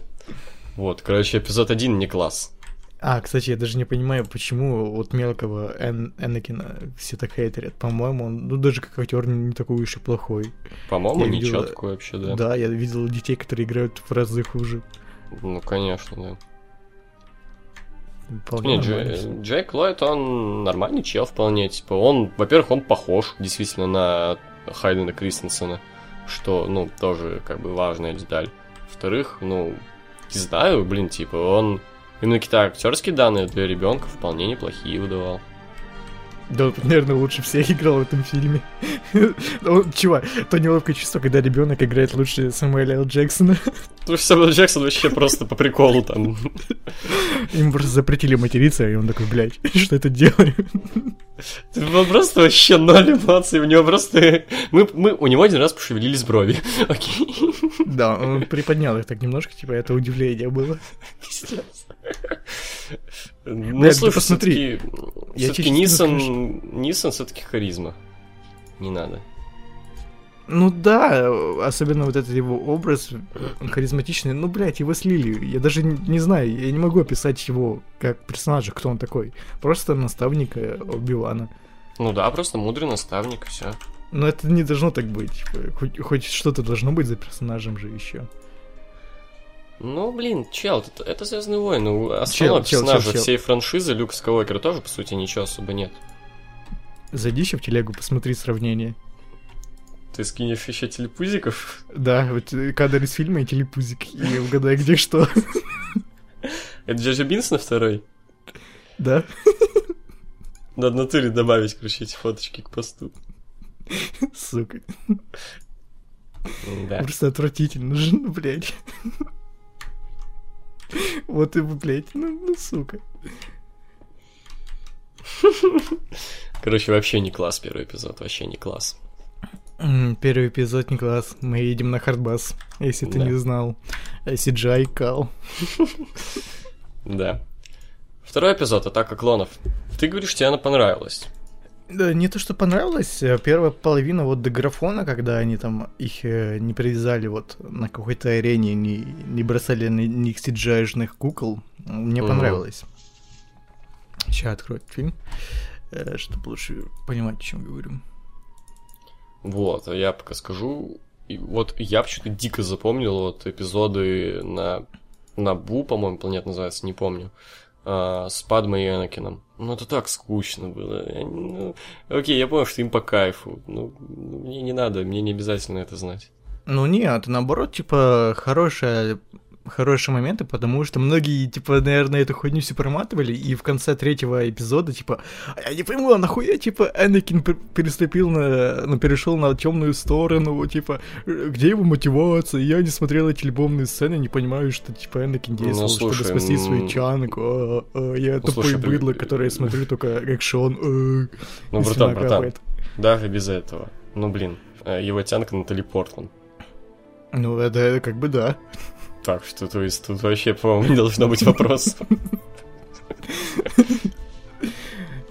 S3: Вот, короче, эпизод один не класс.
S4: А, кстати, я даже не понимаю, почему вот мелкого Эн- Энакина все так хейтерят. По-моему, он, ну даже как актер не, не такой уж и плохой.
S3: По-моему,
S4: Я
S3: ничего
S4: видел,
S3: такое вообще, да.
S4: Да. я видел детей, которые играют в разы хуже.
S3: Ну, конечно, да.
S4: Вполне
S3: Не,
S4: всё.
S3: Джейк Ллойд, он нормальный чел вполне. Типа, он, во-первых, он похож действительно на Хайдена Кристенсена, что, ну, тоже как бы важная деталь. Во-вторых, ну, не знаю, блин, типа, он именно какие-то актерские данные для ребенка вполне неплохие выдавал.
S4: Да, он, наверное, лучше всех играл в этом фильме. Ну, Чувак, то неловкое чувство, когда ребенок играет лучше Самуэля Л. Джексона.
S3: Сэмюэл Джексон вообще просто по приколу там.
S4: Ему просто запретили материться, и он такой, блядь, что это делаю?
S3: Он просто вообще ноль эмоций, у него просто... Мы, мы, у него один раз пошевелились брови. Окей.
S4: Да, он приподнял их так немножко, типа, это удивление было.
S3: Пиздец. Ну,
S4: Блядь,
S3: слушай,
S4: посмотри.
S3: все-таки, Нисон, Нисон все-таки харизма. Не надо.
S4: Ну да, особенно вот этот его образ, он харизматичный. Ну, блядь, его слили. Я даже не, знаю, я не могу описать его как персонажа, кто он такой. Просто наставник Оби-Вана.
S3: Ну да, просто мудрый наставник, все.
S4: Но это не должно так быть. типа, Хоть, хоть что-то должно быть за персонажем же еще.
S3: Ну, блин, чел, это, это Звездные войны. Основной
S4: Чел,
S3: персонажа
S4: чел, чел.
S3: всей франшизы Люк Скайуокер тоже, по сути, ничего особо нет.
S4: Зайди еще в телегу, посмотри сравнение.
S3: Ты скинешь еще телепузиков?
S4: Да, вот э, кадр из фильма и телепузик. И угадай, где что.
S3: Это Джаджа Бинс на второй?
S4: Да?
S3: Надо в натуре добавить, короче, эти фоточки к посту.
S4: Сука.
S3: Да.
S4: Просто отвратительно же, ну, блядь. Вот и, блядь, ну, ну, сука.
S3: Короче, вообще не класс первый эпизод, вообще не класс.
S4: Первый эпизод не класс. Мы едем на хардбас, если ты
S3: Да.
S4: не знал. CGI кал.
S3: Да. Второй эпизод, Атака клонов. Ты говоришь, тебе она понравилась.
S4: Да, не то, что понравилось. э, Первая половина вот до графона, когда они там их э, не привязали вот на какой-то арене, не, не бросали на них cgi кукол, мне
S3: Мгм.
S4: понравилось. Сейчас открою фильм, э, чтобы лучше понимать, о чем говорю.
S3: Вот, а я пока скажу. И вот я почему-то дико запомнил вот эпизоды на Набу, по-моему, планет называется, не помню. а, с Падмой и Энакином. Ну, это так скучно было. Я ну, окей, я понял, что им по кайфу. Ну, мне не надо, мне не обязательно это знать.
S4: Ну нет, наоборот, типа, хорошая хорошие моменты, потому что многие, типа, наверное, эту хуйню все проматывали, и в конце третьего эпизода, типа, «А я не пойму, а нахуя, типа, Энакин пер- переступил на, ну, перешел на темную сторону, типа, где его мотивация? Я не смотрел эти любовные сцены, не понимаю, что, типа, Энакин действовал, чтобы
S3: слушай,
S4: спасти свою
S3: м,
S4: чанку, а, а, я
S3: ну,
S4: тупой
S3: слушай, при-
S4: быдло, который смотрю только экшон, э,
S3: Ну, братан, братан, даже без этого. Ну, блин, э, его тянка Натали Портман.
S4: Ну, это, это как бы да.
S3: Так что, то есть, тут вообще, по-моему, не должно быть вопросов.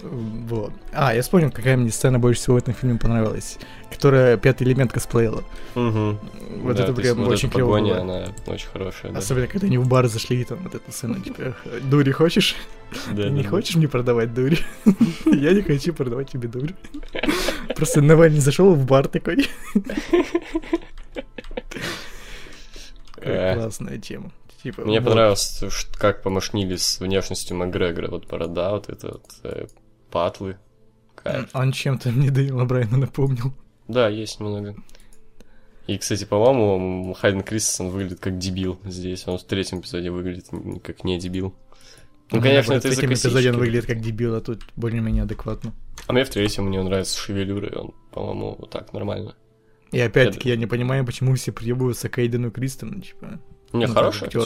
S4: Вот. А, я вспомнил, какая мне сцена больше всего в этом фильме понравилась. Которая пятый элемент косплеила.
S3: Мгм.
S4: Вот
S3: Да,
S4: это прям
S3: вот
S4: очень клево
S3: погоня, она очень хорошая, да.
S4: Особенно, когда они в бар зашли, и там вот эта сцена, типа, дури хочешь?
S3: Да,
S4: Ты не
S3: да.
S4: хочешь мне продавать дури? Я не хочу продавать тебе дури. Просто Навальный зашел в бар такой. Какая
S3: Э.
S4: Классная тема. Типа,
S3: Мне
S4: вот.
S3: понравилось, как помашнили с внешностью Макгрегора. Вот борода, вот это вот, э, патлы. Кайф.
S4: Он чем-то мне Дэйла Брайана напомнил.
S3: Да, есть немного. И, кстати, по-моему, Хайден Кристенсен выглядит как дебил здесь. Он в третьем эпизоде выглядит как не дебил. Ну, конечно, это
S4: в третьем эпизоде он выглядит как дебил, а тут более-менее адекватно.
S3: А мне в третьем мне нравится шевелюра, и он, по-моему, вот так нормально.
S4: И опять-таки я не понимаю, почему все приебываются к Эйдену Кристену, типа.
S3: Не,
S4: Ну,
S3: хороший актер,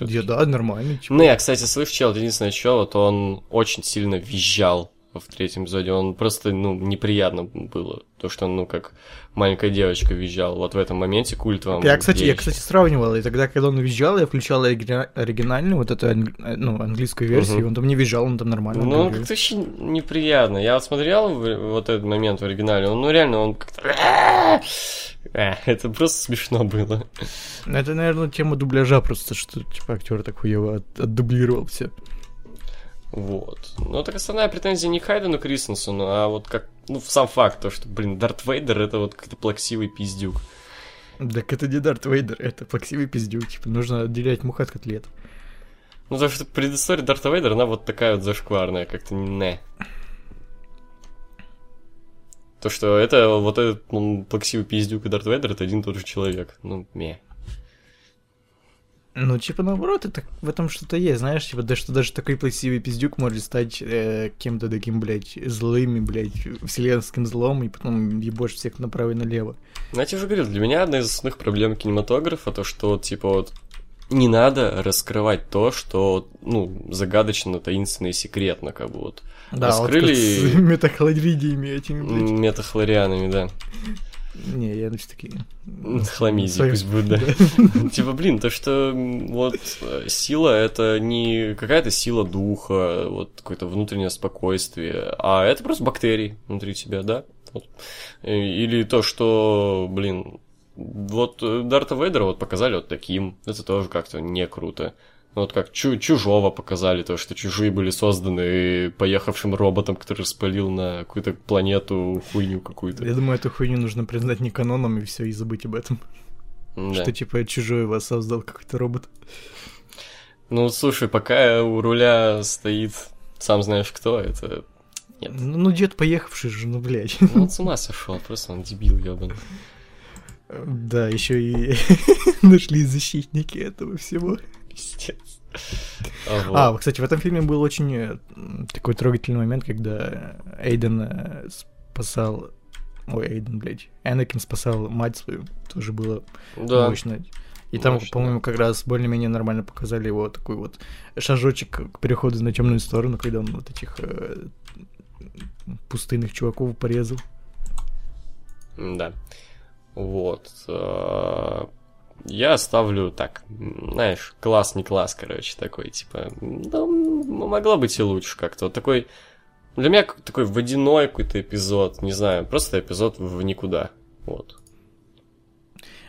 S4: Я, да, нормально, типа.
S3: Ну, я, кстати, слышь, чел, единственное, что вот он очень сильно визжал в третьем эпизоде. Он просто, ну, неприятно было. То, что он, ну, как маленькая девочка визжал. Вот в этом моменте культовом.
S4: Я, кстати, я, кстати, сравнивал, и тогда, когда он визжал, я включал оригина- оригинальную, вот эту, э, ну, английскую версию, и он там не визжал, он там нормально
S3: Ну, он как-то очень неприятно. Я вот смотрел вот этот момент в оригинале, он, ну, реально, он как-то... Э, Это просто смешно было.
S4: Это, наверное, тема дубляжа просто, что, типа, актер так хуево от- отдублировал все.
S3: Вот. Ну, так основная претензия не Хайдену Кристенсену, а вот как, ну, сам факт, то, что, блин, Дарт Вейдер это вот какой-то плаксивый пиздюк.
S4: Так это не Дарт Вейдер, это плаксивый пиздюк, типа, нужно отделять мух от котлет.
S3: Ну, потому что предыстория Дарта Вейдера, она вот такая вот зашкварная, как-то не. То, что это вот этот ну, плаксивый пиздюк и Дарт Вейдер, это один и тот же человек. Ну, ме.
S4: Ну, типа, наоборот, это в этом что-то есть, знаешь, типа, да что даже такой плаксивый пиздюк может стать э, кем-то таким, блядь, злым, и, блядь, вселенским злом, и потом ебошь всех направо и налево.
S3: Ну, я тебе уже говорил, для меня одна из основных проблем кинематографа, то, что, типа, вот, не надо раскрывать то, что, ну, загадочно, таинственно и секретно, как бы вот.
S4: Да,
S3: Раскрыли-
S4: вот с метахлоридиями этими, блядь.
S3: Метахлорианами, да.
S4: Не, я все таки
S3: Хламидии
S4: Свои-
S3: пусть будет, да. Типа, блин, то, что вот э, сила это не какая-то сила духа, вот какое-то внутреннее спокойствие, а это просто бактерии внутри тебя, да? Или то, что, блин, вот э, Дарта Вейдера вот показали вот таким, это тоже как-то не круто. Ну, Вот как Чу- Чужого показали, то, что чужие были созданы поехавшим роботом, который спалил на какую-то планету хуйню какую-то.
S4: Я думаю, эту хуйню нужно признать не каноном и все, и забыть об этом.
S3: Да.
S4: Что типа чужой вас создал какой-то робот.
S3: Ну, слушай, пока у руля стоит сам знаешь кто, это... Нет.
S4: Ну, ну, дед поехавший же, ну, блядь.
S3: Ну, он с ума сошел, просто он дебил, ебаный.
S4: Да, еще и нашли защитники этого всего.
S3: Пиздец. А, вот.
S4: А, кстати, в этом фильме был очень э, такой трогательный момент, когда Эйден э, спасал... Ой, Эйден, блядь. Энакин спасал мать свою. Тоже было
S3: да.
S4: мощно. И там,
S3: Мощно.
S4: по-моему, как раз более-менее нормально показали его такой вот шажочек к переходу на темную сторону, когда он вот этих э, пустынных чуваков порезал.
S3: Да. Вот. Я ставлю так, знаешь, класс не класс, короче, такой, типа, ну, могло быть и лучше как-то. Вот такой, для меня такой водяной какой-то эпизод, не знаю, просто эпизод в никуда. Вот.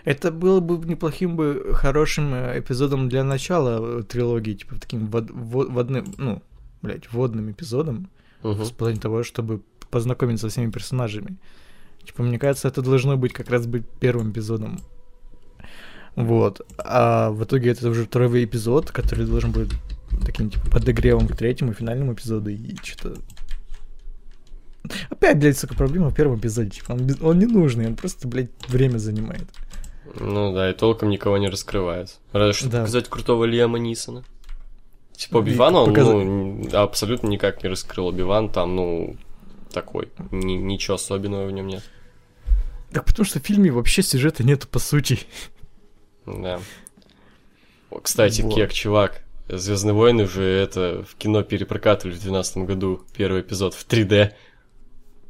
S4: Это было бы неплохим бы хорошим э, эпизодом для начала э, трилогии, типа таким вод, во- водным, ну, блядь, водным эпизодом,
S3: Мгм.
S4: в плане того, чтобы познакомиться со всеми персонажами. Типа, мне кажется, это должно быть как раз быть первым эпизодом. Вот. А в итоге это уже второй эпизод, который должен быть таким, типа, подогревом к третьему финальному эпизоду, и что-то... Опять, блядь, сука, проблема в первом эпизоде. Типа, он, без- он не нужный, он просто, блядь, время занимает.
S3: Ну да, и толком никого не раскрывает. Разве что
S4: Да.
S3: показать крутого Лиама Нисона. Типа
S4: И
S3: Оби-Вана он,
S4: показать-
S3: ну, абсолютно никак не раскрыл. Оби-Ван там, ну, такой. Ни- ничего особенного в нем нет.
S4: Так потому что в фильме вообще сюжета нету, по сути.
S3: Да. Кстати,
S4: Вот.
S3: Кек, чувак, Звездные войны же это в кино перепрокатывали в 2012 году первый эпизод в 3D.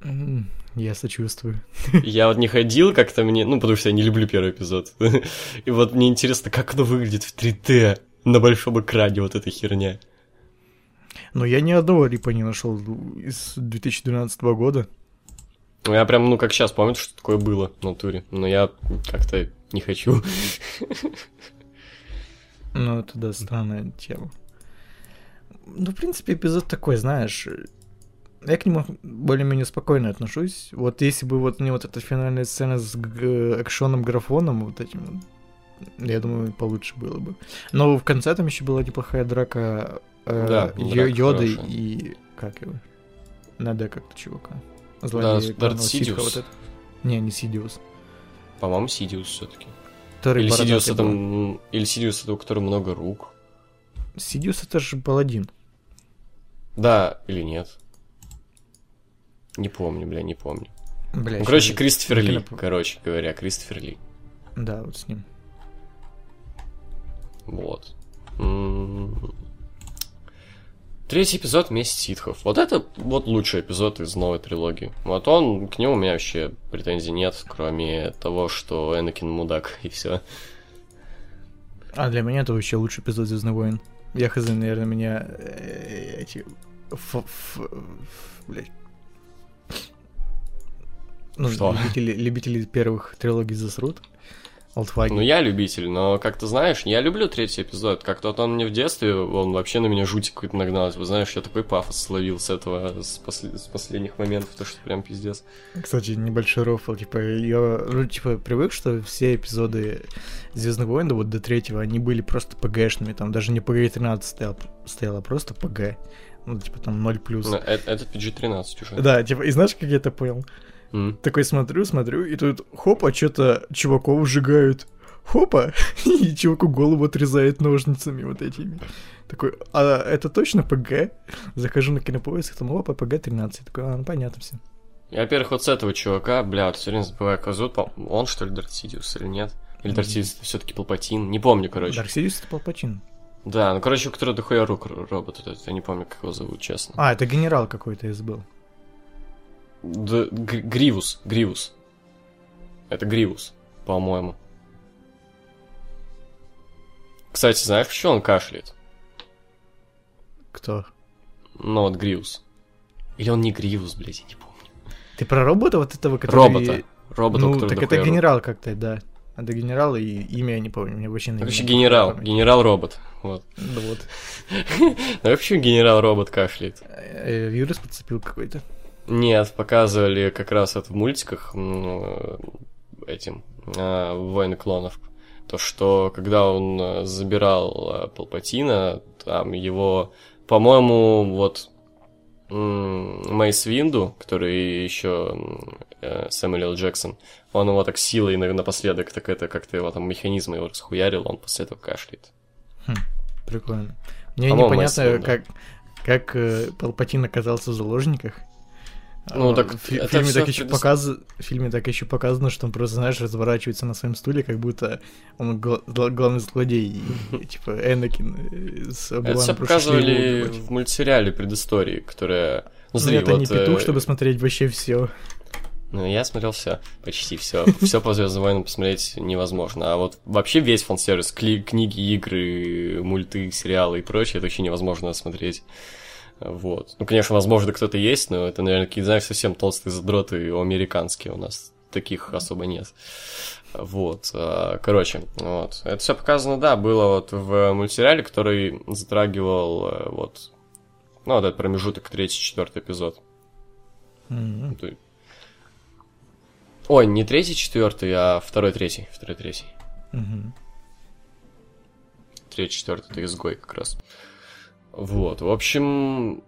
S4: М, Я сочувствую.
S3: Я вот не ходил как-то мне, ну, потому что я не люблю первый эпизод. И вот мне интересно, как оно выглядит в 3D на большом экране, вот эта херня.
S4: Но я ни одного рипа не нашел из 2012 года.
S3: Ну, я прям, ну, как сейчас помню, что такое было в натуре. Но я как-то не хочу.
S4: Ну, это да, странная тема. Ну, в принципе, эпизод такой, знаешь, я к нему более-менее спокойно отношусь. Вот если бы вот не вот эта финальная сцена с г- экшоном графоном, вот этим, я думаю, получше было бы. Но в конце там еще была неплохая драка э,
S3: Да,
S4: Йоды
S3: хорошая.
S4: и... Как его? Надо как-то чувака.
S3: Да,
S4: Злодея главного
S3: Дарт Сидиус.
S4: вот это. Не, не Сидиус.
S3: По-моему, Сидиус все-таки. Или Сидиус это,
S4: был.
S3: м, или Сидиус это у которого много рук.
S4: Сидиус это же паладин.
S3: Да, или нет. Не помню, бля, не помню.
S4: Бля,
S3: Ну, короче, Кристофер Ли,
S4: Киноп-
S3: короче говоря, Кристофер Ли.
S4: Да, вот с ним.
S3: Вот. М. Третий эпизод «Месть ситхов». Вот это вот лучший эпизод из новой трилогии. Вот он, к нему у меня вообще претензий нет, кроме того, что Энакин мудак, и все.
S4: А для меня это вообще лучший эпизод Звездных войн. Я хз, наверное, меня э, эти... ф- ф- ф- блядь. Ну,
S3: Что?
S4: Любители, любители первых трилогий засрут. Олдфаги.
S3: Ну, я любитель, но, как ты знаешь, я люблю третий эпизод. Как-то вот он мне в детстве, он вообще на меня жутик какой-то нагнал. Вы знаешь, я такой пафос словил с этого, с, после- с последних моментов, то что прям пиздец.
S4: Кстати, небольшой рофл, типа, я, ну, типа, привык, что все эпизоды Звездных войн, да, вот до третьего, они были просто ПГшными, там даже не ПГ-13 стоял, стоял, а просто ПГ. Ну, типа, там 0 плюс.
S3: Ну, э- этот PG-13 уже.
S4: Да, типа, и знаешь, как я это понял?
S3: М.
S4: Такой смотрю, смотрю, и тут хопа, что-то чуваков сжигают. Хопа, и чуваку голову отрезает ножницами вот этими. Такой, а это точно ПГ? Захожу на кинопоиск, там, опа, ПГ-13. Такой, а, ну понятно все.
S3: Я, во-первых, вот с этого чувака, бля, вот все время забываю, как зовут, он, что ли, Дарт Сидиус или нет? Или это все-таки Палпатин? Не помню, короче.
S4: Дарк Сидиус это Палпачин.
S3: Да, ну, короче, у которого дохуя рук робот этот, я не помню, как его зовут, честно.
S4: А, это генерал какой-то из был.
S3: Гри- Гривус, Гривус. Это Гривус, по-моему. Кстати, знаешь, почему он кашляет?
S4: Кто?
S3: Ну, вот Гривус. Или он не Гривус, блядь, я не помню.
S4: Ты про робота вот этого, который...
S3: Робота. Робота,
S4: Ну,
S3: которого
S4: так это генерал как-то, да. Это генерал, и имя я не помню, мне вообще на
S3: Короче,
S4: имя
S3: генерал,
S4: не
S3: генерал-робот. Вот.
S4: Да вот.
S3: Ну, почему генерал-робот кашляет?
S4: Э, Вирус подцепил какой-то.
S3: Нет, показывали как раз это в мультиках этим э, «Войны клонов». То, что когда он э, забирал э, Палпатина, там его, по-моему, вот Мейс Винду, который еще э, Сэмюэл Л. Джексон, он его так силой на- напоследок, так это как-то его там механизм его расхуярил, он после этого кашляет.
S4: Прикольно. Мне непонятно,
S3: да.
S4: как, как э, Палпатин оказался в заложниках.
S3: Ну,
S4: А,
S3: так
S4: в, фи- фильме так еще показ... в фильме так еще показано, что он просто, знаешь, разворачивается на своем стуле, как будто он гла- гла- главный злодей, типа Энакин э,
S3: Это все показывали в мультсериале предыстории, которая... Ну, смотри,
S4: это не петух,
S3: э,
S4: чтобы смотреть вообще все.
S3: Ну, я смотрел все, почти все. Все по Звездным войнам посмотреть невозможно. А вот вообще весь фан-сервис, книги, игры, мульты, сериалы и прочее, это вообще невозможно смотреть. Вот. Ну, конечно, возможно, кто-то есть, но это, наверное, какие-то, знаешь, совсем толстые задроты американские у нас. Таких особо нет. Вот. а, Короче, вот. Это все показано, да, было вот в мультсериале, который затрагивал э, вот, ну, вот этот промежуток, третий, четвертый эпизод. Есть- Ой, не третий, четвертый, а второй, третий. Второй, третий.
S4: Мгм.
S3: Третий, четвертый, это изгой как раз. Вот, в общем...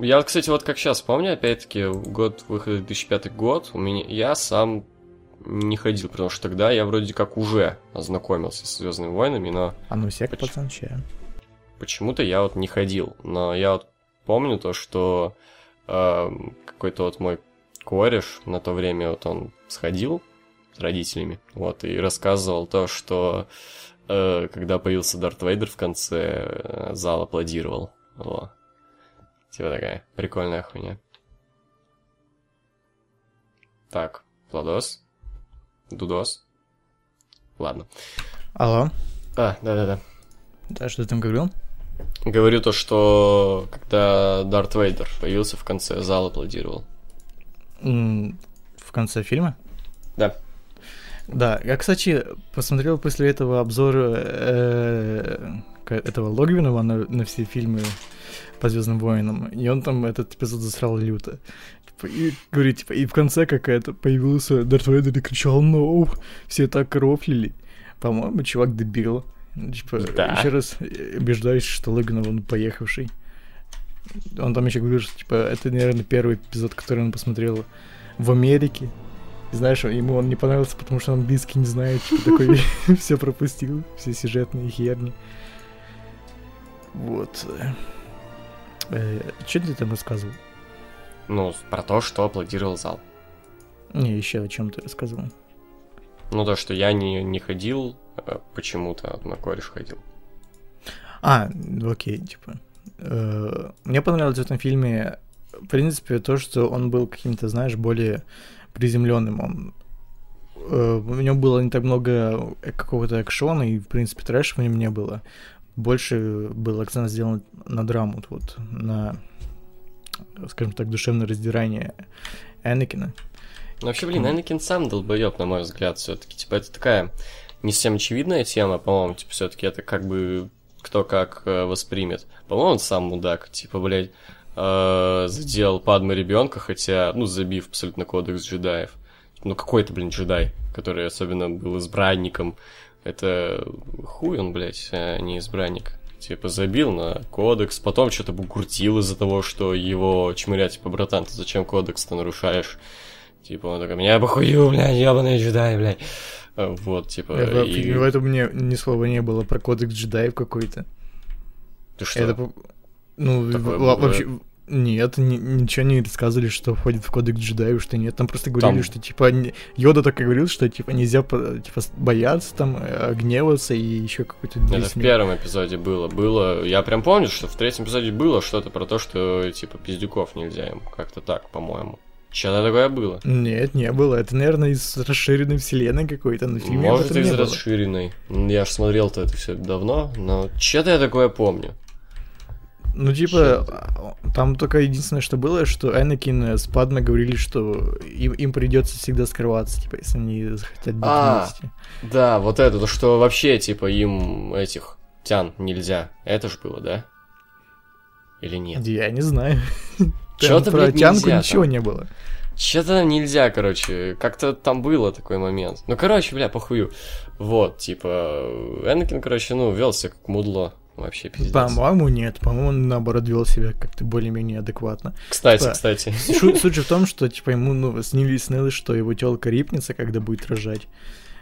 S3: Я, кстати, вот как сейчас помню, опять-таки, год выхода 2005 год, у меня я сам не ходил, потому что тогда я вроде как уже ознакомился с Звездными войнами, но
S4: А ну сек,
S3: Почему?
S4: пацан, чая.
S3: почему-то я вот не ходил. Но я вот помню то, что э, какой-то вот мой кореш на то время вот он сходил с родителями, вот, и рассказывал то, что э, когда появился Дарт Вейдер в конце, э, зал аплодировал. Во. Типа такая прикольная хуйня. Так, Владос? Дудос? Ладно.
S4: Алло?
S3: А, да-да-да.
S4: Да, что ты там говорил?
S3: Говорю то, что когда Дарт Вейдер появился в конце, зал аплодировал.
S4: В конце фильма?
S3: Да.
S4: Да, я, кстати, посмотрел после этого обзор э, этого Логвинова на, на все фильмы по Звездным войнам, и он там этот эпизод засрал люто. Типа, и говорит, типа, и в конце какая-то появился Дарт Вейдер и кричал «No!» Все так рофлили. По-моему, чувак дебил. Типа,
S3: Да.
S4: еще раз э, убеждаюсь, что Логвинов, он поехавший. Он там еще говорил, что, типа, это, наверное, первый эпизод, который он посмотрел в Америке. И знаешь, ему он не понравился, потому что он английский не знает, типа, такой все пропустил, все сюжетные херни. Вот. Что ты там рассказывал?
S3: Ну, про то, что аплодировал зал.
S4: Не, еще о чем ты рассказывал.
S3: Ну, то, что я не, не ходил э, почему-то, а мой кореш ходил.
S4: А, окей, типа. Э, Мне понравилось в этом фильме, в принципе, то, что он был каким-то, знаешь, более приземленным. Он э, в нем было не так много э, какого-то акшона, и, в принципе, трэша в нем не было. Больше был акцент сделан на драму, вот, на, скажем так, душевное раздирание Энакина.
S3: Ну, вообще, блин, Энакин сам долбоеб, на мой взгляд, все-таки. Типа, это такая не совсем очевидная тема, по-моему, типа, все-таки это как бы кто как э, воспримет. По-моему, он сам мудак, типа, блядь, э, задел Падма ребенка, хотя, ну, забив абсолютно кодекс джедаев. Ну, какой это, блин, джедай, который особенно был избранником. Это хуй он, блядь, а не избранник. Типа, забил на кодекс, потом что-то бугуртил из-за того, что его чмырять, типа, братан, ты зачем кодекс-то нарушаешь? Типа, он такой, меня похую, блядь, ебаный джедай, блядь. А, Вот, типа,
S4: В,
S3: и...
S4: в этом мне ни слова не было про кодекс джедаев какой-то.
S3: Ты что?
S4: Это, ну,
S3: Такое
S4: в-
S3: было?
S4: вообще, нет, ни- ничего не рассказывали, что входит в кодекс джедаев, что нет. Там просто говорили,
S3: Там-
S4: что, типа, не- Йода так и говорил, что, типа, нельзя, типа, бояться, там, э, гневаться и еще какой-то...
S3: Это в
S4: дресни.
S3: первом эпизоде было. Было. Я прям помню, что в третьем эпизоде было что-то про то, что типа пиздюков нельзя им. Как-то так, по-моему. Что-то такое было.
S4: Нет, не было. Это, наверное, из расширенной вселенной какой-то, но в фильме
S3: Может, из расширенной. Я ж смотрел-то это все давно, но что-то я такое помню.
S4: Ну, типа, а, там только единственное, что было, что Энакин с Падме говорили, что им, им придется всегда скрываться, типа, если они захотят быть
S3: А.
S4: вместе.
S3: Да, вот это, то, что вообще, типа, им этих тян нельзя. Это ж было, да? Или нет?
S4: Я не знаю.
S3: Чё-то,
S4: Там про
S3: блядь,
S4: тянку
S3: нельзя
S4: ничего
S3: там.
S4: не было.
S3: Что-то нельзя, короче. Как-то там было такой момент. Ну, короче, бля, похую. Вот, типа, Энакин, короче, ну, вел себя как мудло. Вообще, пиздец.
S4: По-моему, нет. По-моему, он наоборот вел себя как-то более-менее адекватно.
S3: Кстати,
S4: Да.
S3: кстати.
S4: Шу- Суть же в том, что, типа, ему, ну, снились сны, что его телка рипнется, когда будет рожать.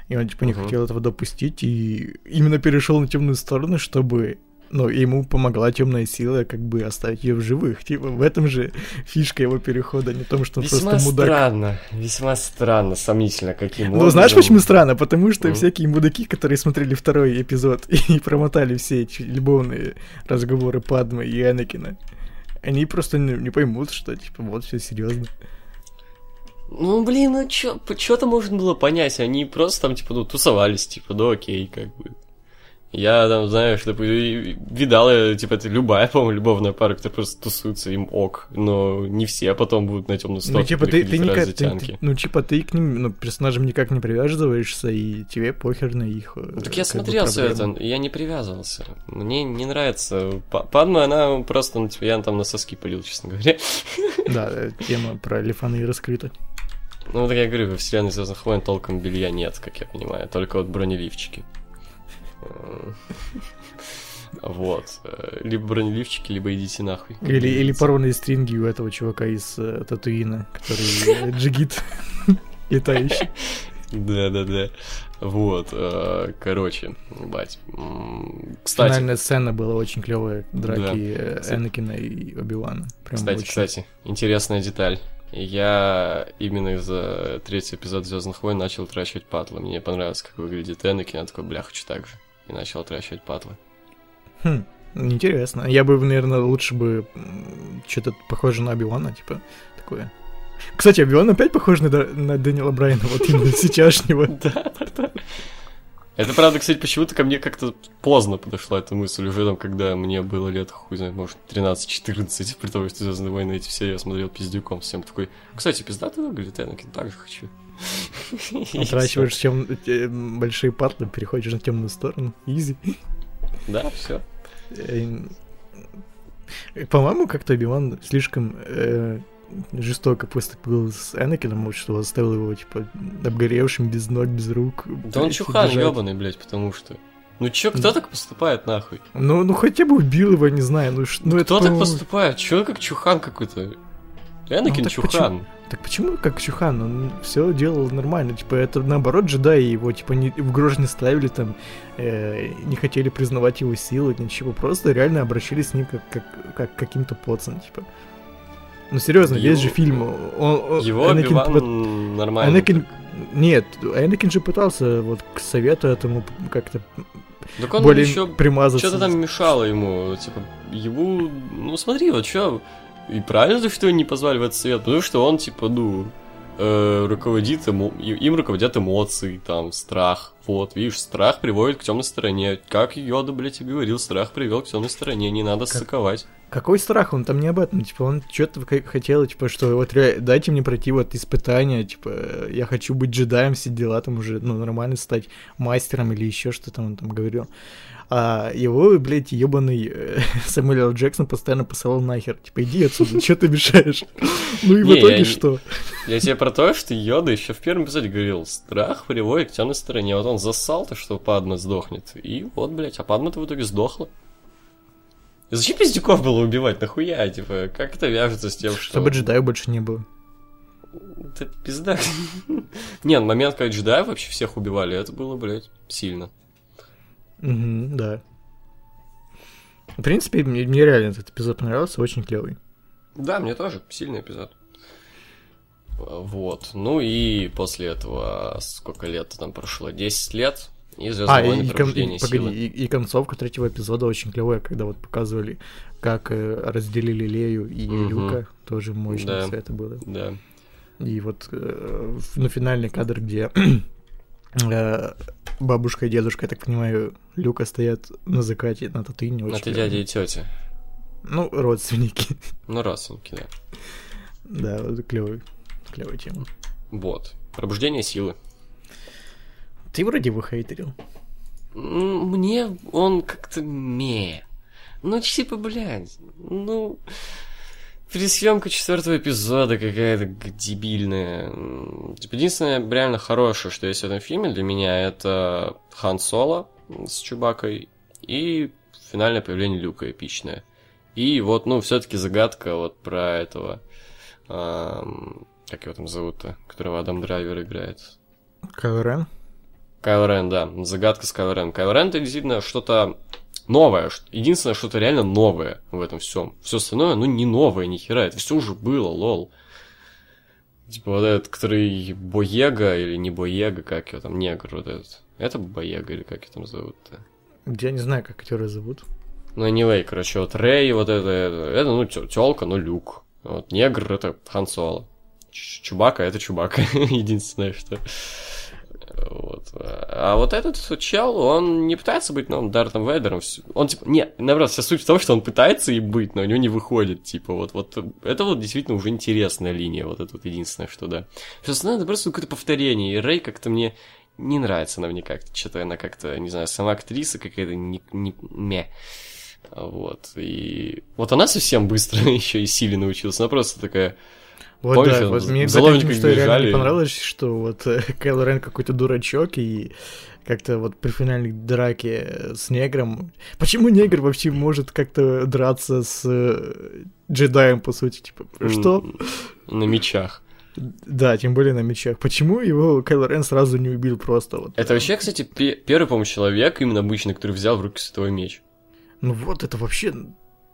S4: И он, типа, не
S3: Мгм.
S4: хотел этого допустить, и именно перешел на темную сторону, чтобы ну, ему помогла темная сила, как бы оставить ее в живых. Типа, в этом же фишка его перехода, не в том, что он
S3: Весьма
S4: просто мудак.
S3: странно, весьма странно, сомнительно, каким
S4: Ну, знаешь,
S3: образом-
S4: почему странно? Потому что
S3: Мгм.
S4: всякие мудаки, которые смотрели второй эпизод и промотали все эти любовные разговоры Падмы и Энакина, они просто не, не поймут, что, типа, вот все серьезно.
S3: Ну, блин, ну чё, что-то можно было понять, они просто там, типа, ну, тусовались, типа, ну, окей, как бы. Я там, знаешь, типа, видал, я, типа, это любая, по-моему, любовная пара, которая просто тусуется, им ок, но не все потом будут на темную сторону
S4: Ну, типа, ты, ты никак, ты- ты- ну, типа, ты к ним, ну, персонажам никак не привязываешься, и тебе похер на их. э,
S3: Ну, так я смотрел все это, я не привязывался. Мне не нравится. Па- Падма, она просто, ну, типа, я там на соски полил, честно говоря.
S4: Да, э, тема про лифаны раскрыта.
S3: Ну, вот я говорю, во вселенной Звездных войн толком белья нет, как я понимаю, только вот бронеливчики. Э, Вот. Э, Либо бронеливчики, либо идите нахуй.
S4: Или, или порванные стринги у этого чувака из э, Татуина, который э, джигит летающий.
S3: Да-да-да. Вот. Короче, бать. Кстати,
S4: Финальная сцена была очень клевая, драки
S3: Да.
S4: Энакина и Оби-Вана.
S3: Кстати,
S4: очень.
S3: кстати, интересная деталь. Я именно из-за третьего эпизода Звездных войн начал трачивать патлы. Мне понравилось, как выглядит Энакин. Я такой, бля, хочу так же. И начал трачивать патлы.
S4: Хм, интересно. Я бы, наверное, лучше бы что-то похоже на Оби-Вана, типа, такое. Кстати, Оби-Ван опять похож на, на Дэниела Брайана, вот именно сейчасшнего.
S3: Да, да. Это правда, кстати, почему-то ко мне как-то поздно подошла эта мысль, уже там, когда мне было лет, хуй знает, может, 13-14, при том, что Звездные войны эти все я смотрел пиздюком всем такой. Кстати, пиздатый выглядит Энакин, так же хочу.
S4: Отращиваешь тем, те- большие патлы, переходишь на темную сторону. Изи.
S3: Да, все.
S4: Э, По-моему, как-то Оби-Ван слишком э, жестоко поступил с Энакином, что оставил его, типа, обгоревшим, без ног, без рук.
S3: Да он чухан ёбаный, блядь, потому что... Ну чё, кто так поступает нахуй?
S4: Ну, ну хотя бы убил его, не знаю, ну, ш- ну это,
S3: Кто так
S4: по-моему,
S3: поступает? Чё как чухан какой-то? Энакин
S4: так
S3: чухан.
S4: Так почему как Чухан? Он все делал нормально. Типа, это наоборот джедаи его, типа, не, в грош не ставили там, э, не хотели признавать его силы, ничего. Просто реально обращались с ним как, как, как каким-то поцам, типа. Ну серьезно, весь же
S3: Его-
S4: фильм. Он, он-
S3: Его
S4: Энакин пыт-
S3: нормально.
S4: Энакин... Нет, Энакин же пытался вот к совету этому как-то
S3: Так он
S4: более
S3: еще
S4: примазаться.
S3: Что-то там мешало ему, типа, его... Ну, смотри, вот что... И правильно то, что его не позвали в этот совет, потому что он, типа, ну, э, руководит, и- им руководят эмоции, там, страх. Вот, видишь, страх приводит к темной стороне. Как Йода, блядь, и говорил, страх привел к темной стороне, не надо ссыковать.
S4: Какой страх? Он там не об этом. Типа, он что-то хотел, типа, что вот дайте мне пройти вот испытания, типа, я хочу быть джедаем, все дела там уже, ну, нормально стать мастером или еще что там он там говорил. А его, блядь, ебаный э, Сэмюэл. Джексон постоянно посылал нахер. Типа, иди отсюда, что ты мешаешь? Ну и в итоге что?
S3: Я тебе про то, что Йода еще в первом эпизоде говорил, страх приводит к темной стороне. Вот он засал-то, что Падма сдохнет. И вот, блядь, а Падма-то в итоге сдохла. И зачем пиздюков было убивать? Нахуя? Типа, как это вяжется с тем, что...
S4: Чтобы джедаев больше не было.
S3: Это пизда. Не, момент, когда джедаев вообще всех убивали, это было, блядь, сильно.
S4: Мгм, да. В принципе, мне, мне реально этот эпизод понравился, очень клевый.
S3: Да, мне тоже сильный эпизод. Вот. Ну и после этого сколько лет там прошло? 10 лет. И
S4: А,
S3: Звездные
S4: и,
S3: войны
S4: и кон- и- погоди, и, и концовка третьего эпизода очень клевая, когда вот показывали, как э, разделили Лею и
S3: Мгм.
S4: Люка. Тоже мощно
S3: Да.
S4: все это было.
S3: Да.
S4: И вот э, ну, финальный кадр, где бабушка и дедушка, я так понимаю, Люка стоят на закате на Татуине. очень
S3: Это
S4: клёво.
S3: дядя и тетя.
S4: Ну, родственники.
S3: Ну, родственники, да.
S4: Да, вот клевый, клевая тема.
S3: Вот. Пробуждение силы.
S4: Ты вроде его хейтерил.
S3: Мне он как-то ме. Ну, типа, блядь, ну... Пересъемка четвертого эпизода какая-то дебильная. Типа, единственное реально хорошее, что есть в этом фильме для меня, это Хан Соло с Чубакой и финальное появление Люка эпичное. И вот, ну, все-таки загадка вот про этого... ам, как его там зовут-то? Которого Адам Драйвер играет.
S4: Кайло Рен?
S3: Кайл Рен, да, загадка с Кайл Рен. Кайл Рен это действительно что-то новое, единственное что-то реально новое в этом всем. Все остальное, ну, не новое, ни хера, это все уже было, лол. Типа вот этот, который Боега или не Боега, как его там, негр вот этот. Это Боега или как его там зовут-то?
S4: Я не знаю, как актеры зовут.
S3: Ну, anyway, короче, вот Рэй, вот это, это, это ну, телка, ну, Люк. Вот негр, это Хан Соло. Чубака, это Чубака. Единственное, что... Вот. А вот этот чел, он не пытается быть новым Дартом Вейдером. Он, типа, не, наоборот, вся суть в том, что он пытается и быть, но у него не выходит, типа, вот, вот, это вот действительно уже интересная линия, вот это вот единственное, что, да. Все остальное, это просто какое-то повторение, и Рэй как-то мне не нравится она мне как-то, что-то она как-то, не знаю, сама актриса какая-то не, не, ме. Вот, и вот она совсем быстро еще и силе научилась, она просто такая,
S4: Вот
S3: Помнишь,
S4: да, вот
S3: в
S4: мне,
S3: заложниках
S4: этим, что реально не понравилось, что вот э, Кайло Рен какой-то дурачок, и как-то вот при финальной драке с негром... Почему негр вообще может как-то драться с э, джедаем, по сути? Типа, что?
S3: на мечах.
S4: Да, тем более на мечах. Почему его Кайло Рен сразу не убил просто? Вот?
S3: Это вообще, кстати, пе- первый, по-моему, человек, именно обычный, который взял в руки святой меч.
S4: Ну вот, это вообще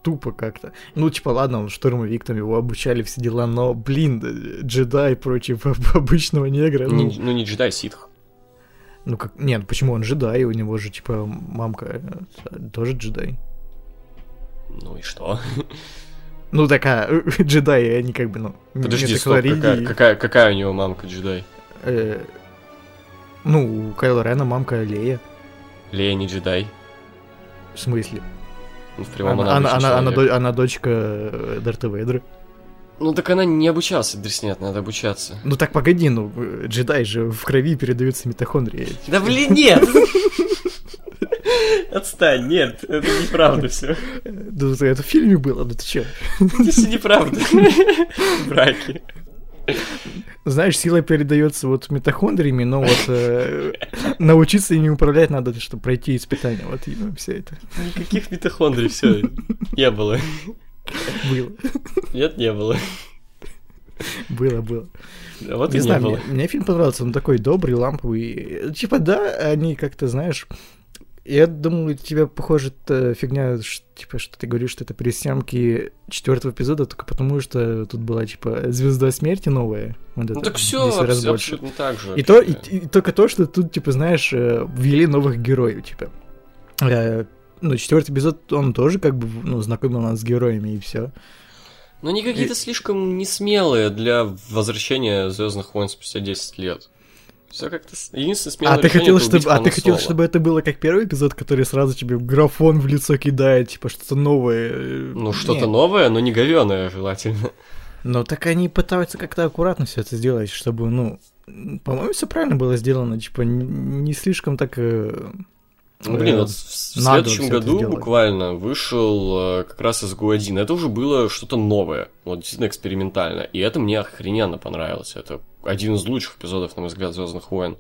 S4: тупо как-то. Ну, типа, ладно, он штурмовик, там его обучали, все дела, но, блин, джедай против обычного негра. Ну,
S3: Не- ну, не джедай, ситх.
S4: ну как, нет, почему он джедай, у него же, типа, мамка э, тоже джедай.
S3: Ну и что?
S4: Ну, такая, джедаи, они как бы, ну,
S3: Подожди, стоп, какая, какая, какая у него мамка джедай?
S4: э, ну, у Кайла Рена мамка Лея.
S3: Лея не джедай.
S4: В смысле?
S3: Ну, в прямом
S4: Она, она, она, она, до- она дочка э, Дарта Вейдера.
S3: Ну так она не обучалась, Дреснет, надо обучаться.
S4: Ну так погоди, ну, э, джедай же в крови передаются митохондрии.
S3: Да блин, нет! Отстань, нет, это неправда все.
S4: Да это в фильме было, ну ты чё?
S3: Это все неправда. Браки.
S4: Знаешь, сила передается вот митохондриями, но вот э, научиться ими управлять надо, чтобы пройти испытания. Вот и ну, все это
S3: Никаких митохондрий, все, не было.
S4: было.
S3: Нет, не было.
S4: Было, было.
S3: А вот
S4: Не
S3: не
S4: знаю,
S3: было.
S4: мне, мне фильм понравился, он такой добрый, ламповый. Типа, да, они как-то, знаешь... Я думаю, тебе похоже эта фигня, ш- типа, что ты говоришь, что это пересъемки четвертого эпизода, только потому что тут была, типа, звезда смерти новая. Вот
S3: Ну
S4: это,
S3: так все,
S4: 10 раз больше.
S3: так же.
S4: И, то, и, и только то, что тут, типа, знаешь, э, ввели новых героев, типа. Э, ну, четвертый эпизод, он тоже, как бы, ну, знакомил нас с героями, и все.
S3: Но они какие-то слишком несмелые для возвращения Звездных войн спустя 10 лет. Все как-то... Единственное смелое
S4: А ты хотел, чтобы, а ты хотел, чтобы это было как первый эпизод, который сразу тебе графон в лицо кидает, типа что-то новое. э,
S3: Ну, что-то новое, но не говёное желательно.
S4: Но так они пытаются как-то аккуратно все это сделать, чтобы, ну, по-моему, все правильно было сделано, типа, не слишком так. э,
S3: Ну, блин,
S4: э,
S3: вот в
S4: надо
S3: следующем году буквально вышел э, как раз СГУ-1. Это уже было что-то новое, вот действительно экспериментально. И это мне охрененно понравилось. Это один из лучших эпизодов, на мой взгляд, Звездных войн.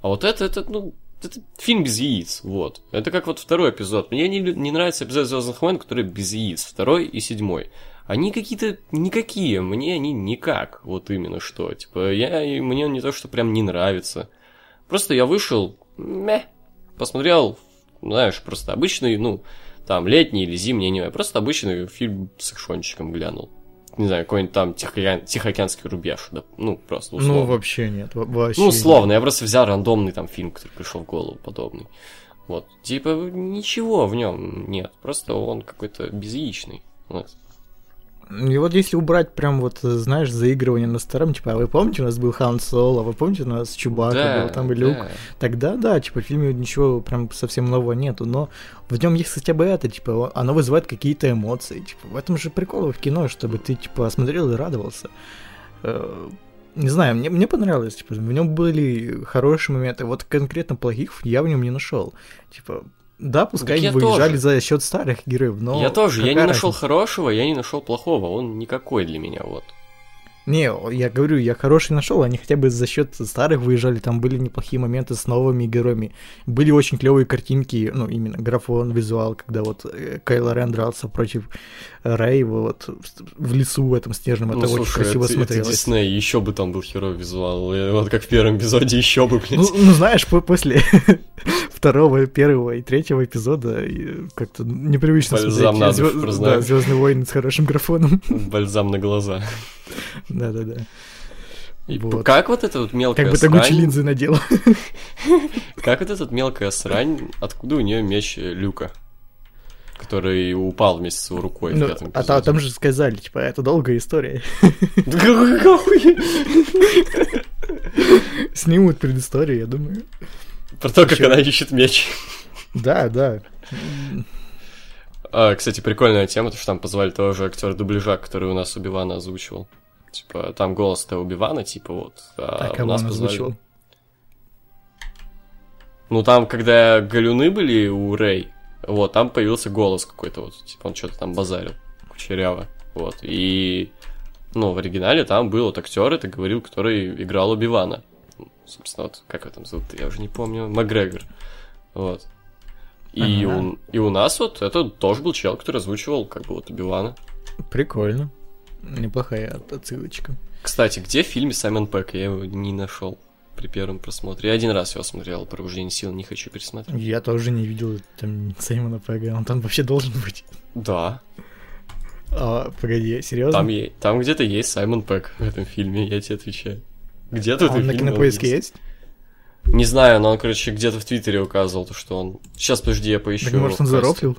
S3: А вот это, это, ну, это фильм без яиц, вот. Это как вот второй эпизод. Мне не, не нравится эпизод Звездных войн, который без яиц. Второй и седьмой. Они какие-то никакие, мне они никак, вот именно что. Типа, я, и мне не то, что прям не нравится. Просто я вышел, мeh, посмотрел, знаешь, просто обычный, ну, там, летний или зимний, не знаю, просто обычный фильм с экшончиком глянул. Не знаю, какой-нибудь там Тихоокеан- Тихоокеанский рубеж, да, ну, просто условно.
S4: Ну, вообще нет, во- вообще.
S3: Ну,
S4: нет.
S3: условно, я просто взял рандомный там фильм, который пришел в голову, подобный. Вот, типа, ничего в нем нет, просто он какой-то безяичный. Вот.
S4: И вот если убрать прям вот, знаешь, заигрывание на старом, типа, а вы помните, у нас был Хан Соло, вы помните, у нас Чубака
S3: Да,
S4: был, там и Люк,
S3: да.
S4: тогда да, типа, в фильме ничего прям совсем нового нету, но в нем есть хотя бы это, типа, оно вызывает какие-то эмоции, типа, в этом же прикол в кино, чтобы ты, типа, смотрел и радовался. Э, Не знаю, мне, мне понравилось, типа, в нем были хорошие моменты, вот конкретно плохих я в нем не нашел. Типа, да, пускай
S3: я
S4: выезжали
S3: тоже.
S4: за счет старых героев, но...
S3: я тоже, я не
S4: какая
S3: нашел
S4: разница?
S3: хорошего, я не нашел плохого, он никакой для меня, вот.
S4: Не, я говорю, я хороший нашел, они хотя бы за счет старых выезжали, там были неплохие моменты с новыми героями. Были очень клевые картинки, ну, именно графон, визуал, когда вот э, Кайло Рен дрался против э, Рэй вот в лесу в этом снежном, это
S3: ну,
S4: очень
S3: слушай,
S4: красиво
S3: это, это
S4: смотрелось.
S3: Дисней, еще бы там был херовый визуал, вот как в первом эпизоде, еще бы, блядь.
S4: Ну, ну, знаешь, по- после второго, первого и третьего эпизода как-то непривычно
S3: Бальзам
S4: смотреть звё-
S3: признаю.
S4: да, Звездные войны с хорошим графоном.
S3: Бальзам на глаза.
S4: Да-да-да.
S3: И
S4: Вот.
S3: Как вот эта вот мелкая
S4: Как бы Тагучи
S3: срань,
S4: линзы надел.
S3: как вот эта вот мелкая срань, откуда у нее меч э, Люка? Который упал вместе с его рукой в
S4: Ну,
S3: пятом
S4: а
S3: эпизоде.
S4: там же сказали, типа, это долгая история. Снимут предысторию, я думаю.
S3: Про то, как она ищет меч.
S4: Да, да.
S3: А, кстати, прикольная тема, то что там позвали того же актера дубляжа, который у нас Убивана озвучивал. Типа, там голос-то Убивана, типа вот. А
S4: Так,
S3: у
S4: кого
S3: нас
S4: он
S3: позвали-
S4: озвучивал?
S3: Ну, там, когда галюны были у Рэй, вот, там появился голос какой-то, вот, типа, он что-то там базарил, кучеряво, вот, и, ну, в оригинале там был вот актер, это говорил, который играл Убивана, собственно, вот, как его там зовут, я уже не помню, Макгрегор, вот, и,
S4: Ага.
S3: у, и у нас вот это тоже был чел, который озвучивал, как бы, вот, Убивана.
S4: Прикольно. Неплохая от- отсылочка.
S3: Кстати, где в фильме Саймон Пэк? Я его не нашел при первом просмотре. Я один раз его смотрел, «Пробуждение сил», не хочу пересмотреть.
S4: Я тоже не видел там Саймона Пэга, он там вообще должен быть.
S3: Да,
S4: А, погоди, серьезно?
S3: Там, е- там где-то есть Саймон Пэк в этом фильме, я тебе отвечаю. Где-то
S4: А он на кинопоиске есть?
S3: Не знаю, но он, короче, где-то в Твиттере указывал, то, что он... Сейчас, подожди, я поищу.
S4: Так может он зарофлил?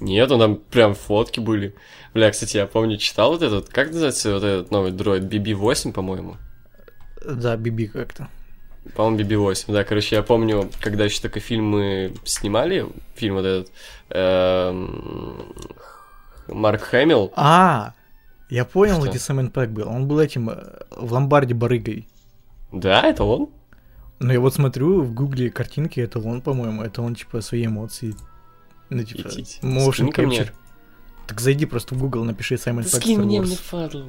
S3: Нет, он там прям фотки были. Бля, кстати, я помню, читал вот этот... Как называется вот этот новый дроид? BB-8, по-моему?
S4: Да, Биби как-то.
S3: По-моему, BB-8, да. Короче, я помню, когда еще только фильмы снимали, фильм вот этот... эм, Марк Хэмилл.
S4: А, я понял,
S3: Что?
S4: где Саймен Пэк был. Он был этим э, в ломбарде барыгой.
S3: Да, это он?
S4: Но я вот смотрю в гугле картинки, это он, по-моему, это он, типа, свои эмоции. Ну, типа,
S3: Идите.
S4: motion
S3: Скинь-ка мне.
S4: capture. Так зайди просто в Google, напиши Саймон Пэк
S3: Скинь мне, мне фадл.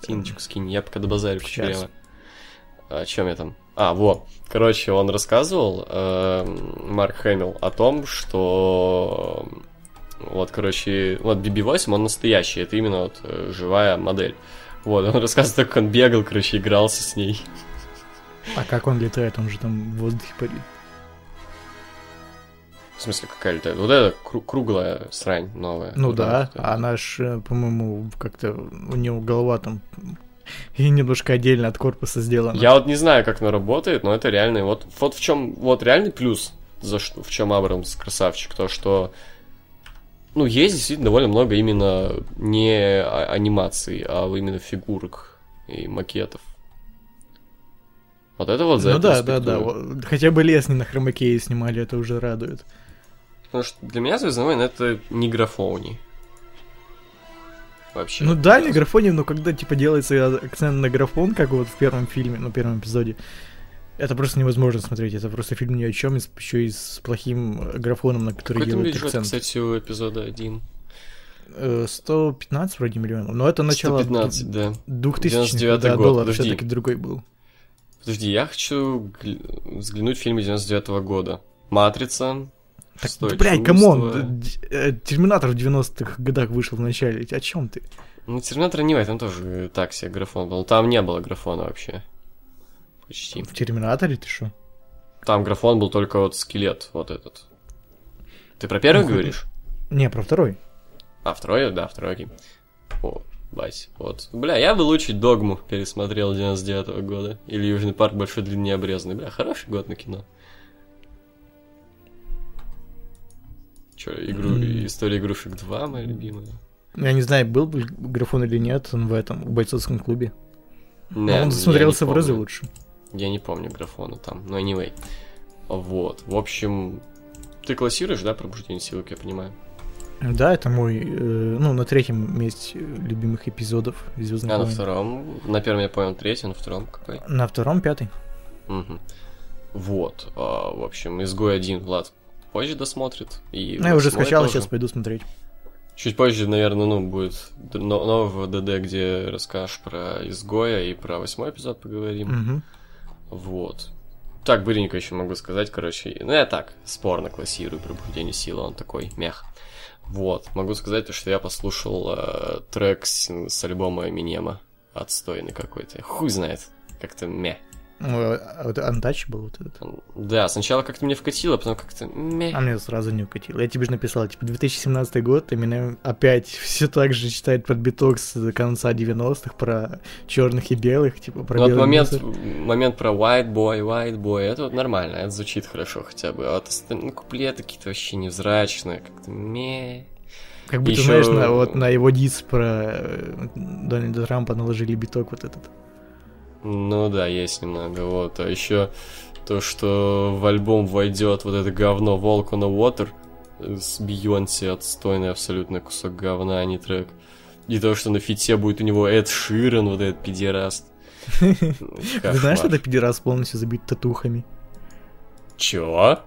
S3: Картиночку скинь, я пока добазарю
S4: Сейчас.
S3: О чем я там? А, вот. Короче, он рассказывал, э, Марк Хэмилл, о том, что вот, короче, вот BB-8, он настоящий, это именно вот э, живая модель. Вот, он рассказывает, как он бегал, короче, игрался с ней.
S4: А как он летает? Он же там в воздухе парит.
S3: В смысле, какая летает? Вот эта кру- круглая срань новая.
S4: Ну да,
S3: она
S4: а наш, э, по-моему, как-то у него голова там и немножко отдельно от корпуса сделана.
S3: Я вот не знаю, как оно работает, но это реальный. Вот, вот в чем вот реальный плюс, за что, в чем Абрамс красавчик, то что ну, есть действительно довольно много именно не а- анимаций, а именно фигурок и макетов. Вот это вот за
S4: ну
S3: это
S4: да, да, да. Хотя бы лес не на хромакее снимали, это уже радует.
S3: Потому что для меня Звездный войн это не графони. Вообще.
S4: Ну да, не графоне, но когда типа делается акцент на графон, как вот в первом фильме, ну, первом эпизоде, это просто невозможно смотреть. Это просто фильм ни о чем, еще и с плохим э, графоном, на который
S3: Какой
S4: делают
S3: бюджет,
S4: акцент.
S3: кстати, у эпизода 1?
S4: Э, 115 вроде миллионов, но это начало
S3: 115, да.
S4: 2000
S3: 99-й
S4: да,
S3: год,
S4: доллар
S3: подожди.
S4: все-таки другой был.
S3: Подожди, я хочу гл- взглянуть фильмы 99 года. Матрица.
S4: Так,
S3: Шестое
S4: блядь, come on, э, Терминатор в 90-х годах вышел в начале, о чем ты?
S3: Ну, Терминатор не там тоже так себе графон был. Там не было графона вообще. Почти.
S4: В Терминаторе ты что?
S3: Там графон был только вот скелет, вот этот. Ты про первый
S4: Ну,
S3: говоришь?
S4: Не, про второй.
S3: А, второй? Да, второй, окей. О, бать, вот. Бля, я бы лучше Догму пересмотрел 99 года. Или Южный парк Большой Длинный Необрезанный. Бля, хороший год на кино. Че, игру,
S4: М.
S3: история игрушек 2, моя любимая.
S4: Я не знаю, был бы графон или нет он в этом, в бойцовском клубе.
S3: Не,
S4: Но он смотрелся в разы лучше.
S3: Я не помню графона там, но anyway. Вот, в общем, ты классируешь, да, пробуждение силы, как я понимаю?
S4: Да, это мой, э, ну, на третьем месте любимых эпизодов Звездных
S3: А на
S4: войн.
S3: втором? На первом я понял третий, на втором какой?
S4: На втором пятый.
S3: Мгм. Вот, а, в общем, изгой один Влад позже досмотрит. И
S4: Ну, я уже скачал,
S3: тоже.
S4: сейчас пойду смотреть.
S3: Чуть позже, наверное, ну, будет нового ДД, где расскажешь про изгоя и про восьмой эпизод поговорим.
S4: Мгм.
S3: Вот. Так, быренько еще могу сказать, короче. Ну, я так, спорно классирую пробуждение силы, он такой мях. Вот, могу сказать, то, что я послушал э, трек с, с альбома Эминема. Отстойный какой-то. Хуй знает. Как-то мeh.
S4: Ну, а вот Untouchable вот этот.
S3: Да, сначала как-то мне вкатило, потом как-то.
S4: А мне сразу не укатило. Я тебе же написал, типа, 2017 год, именно опять все так же читает под биток с конца 90-х про черных и белых, типа, про
S3: Ну, вот момент,
S4: мусор.
S3: момент про white boy, white boy, это вот нормально, это звучит хорошо хотя бы. А вот остальные куплеты какие-то вообще невзрачные, как-то ме.
S4: Как будто,
S3: ещё-
S4: знаешь, на, вот на его дис про э, Дональда Трампа наложили биток вот этот.
S3: Ну да, есть немного, вот. А еще то, что в альбом войдет вот это говно Walk on the Water с Бейонсе, отстойный абсолютно кусок говна, а не трек. И то, что на фите будет у него Эд Ширен, вот этот педераст.
S4: Ты знаешь, что это пидорас полностью забит татухами?
S3: Чё?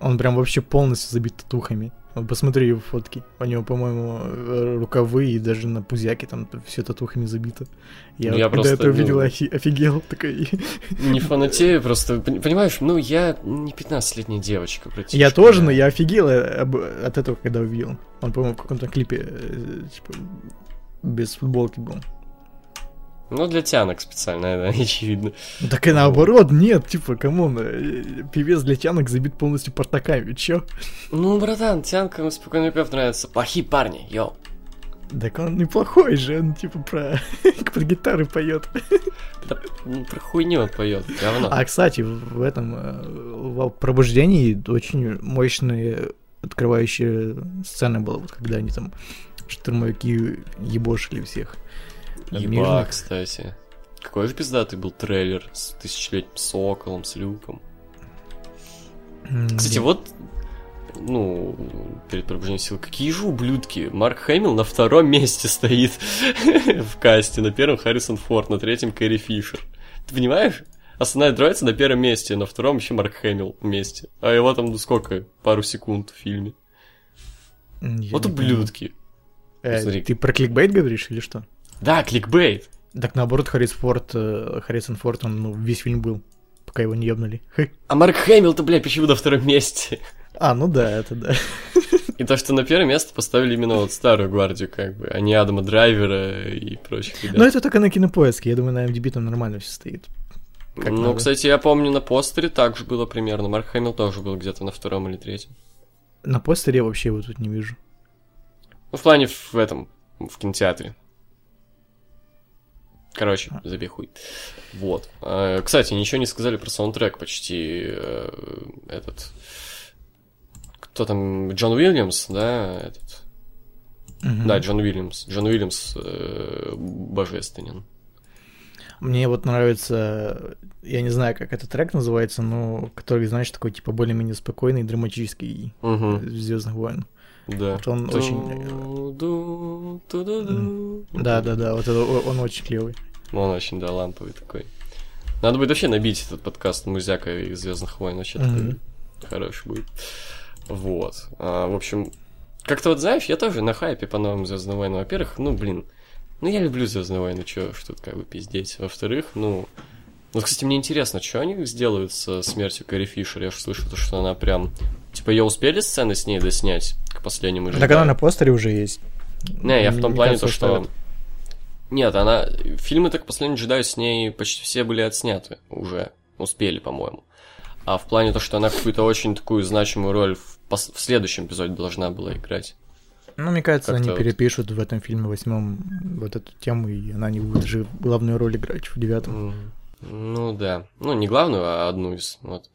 S4: Он прям вообще полностью забит татухами. Вот посмотри его фотки. У него, по-моему, э, рукавы и даже на пузяке там все татухами забито. Я,
S3: Ну, я
S4: когда
S3: просто,
S4: это увидел,
S3: ну,
S4: офи- офигел. Такой.
S3: Не фанатею, просто, пон- понимаешь, ну я не 15-летняя девочка, братишка.
S4: Я тоже, но я офигел э, от этого, когда увидел. Он, по-моему, в каком-то клипе, э, типа, без футболки был.
S3: Ну, для тянок специально, это очевидно.
S4: Ну, Так и наоборот, нет, типа, come on, э, певец для тянок забит полностью портаками, чё?
S3: Ну, братан, тянкам спокойно пев нравится. Плохие парни, yo.
S4: Так он неплохой же, он типа про под гитары поет.
S3: Да, ну, про хуйню он поет, говно.
S4: А кстати, в этом э, в пробуждении очень мощные открывающие сцены было, вот когда они там штурмовики ебошили всех.
S3: Еба,
S4: мирных.
S3: кстати. Какой же пиздатый был трейлер с тысячелетним соколом, с люком. Кстати, вот, ну, перед пробуждением сил, какие же ублюдки. Марк Хэмилл на втором месте стоит в касте, на первом Харрисон Форд, на третьем Кэрри Фишер. Ты понимаешь? Основная троица на первом месте, на втором еще Марк Хэмилл вместе. А его там, ну сколько, пару секунд в фильме.
S4: Я
S3: Вот ублюдки.
S4: Э. Ты про кликбейт говоришь или что?
S3: Да, кликбейт.
S4: Так наоборот, Харрисон Форд, э, Харрисон Форд, он ну, весь фильм был, пока его не ебнули.
S3: А Марк Хэмилл-то, бля, почему на втором месте?
S4: А, ну да, это да.
S3: И то, что на первое место поставили именно вот старую гвардию, как бы, а не Адама Драйвера и прочих ребят.
S4: Но это только на кинопоиске, я думаю, на MDB там нормально все стоит. как
S3: ну,
S4: надо.
S3: кстати, я помню, на постере так же было примерно. Марк Хэмилл тоже был где-то на втором или третьем.
S4: На постере я вообще его тут не вижу.
S3: Ну, в плане в этом, в кинотеатре. Короче, забей хуй. Вот. А, Кстати, ничего не сказали про саундтрек почти э, этот... Кто там? Джон Уильямс, да? Этот.
S4: Мгм.
S3: Да, Джон Уильямс. Джон Уильямс э, божественен.
S4: Мне вот нравится, я не знаю, как этот трек называется, но который, знаешь, такой типа более-менее спокойный, драматический
S3: Угу,
S4: Звездных войн.
S3: Да.
S4: Вот он очень-. Да, да, да, вот это, он очень клевый.
S3: Ну, Он очень, да, ламповый такой. Надо будет вообще набить этот подкаст музяка из Звездных войн. Вообще такой хороший будет. Вот. А, в общем, как-то вот, знаешь, я тоже на хайпе по новым Звездным войнам. Во-первых, ну, блин, ну, я люблю Звездные войны, чё ж тут как бы пиздеть. Во-вторых, ну, вот, кстати, мне интересно, что они сделают со смертью Кэрри Фишер? Я же слышал, то, что она прям... Типа, ее успели сцены с ней доснять к последнему
S4: Так она на постере уже есть.
S3: не, я в том плане то, что... Нет, она... Фильмы так «Последний джедай» с ней почти все были отсняты уже. Успели, по-моему. А в плане то, что она какую-то очень такую значимую роль в, пос- в следующем эпизоде должна была играть.
S4: Ну, мне кажется, они
S3: Как-то вот.
S4: перепишут в этом фильме восьмом вот эту тему, и она не будет же главную роль играть в девятом.
S3: М, Ну да. Ну, не главную, а одну из. Вот.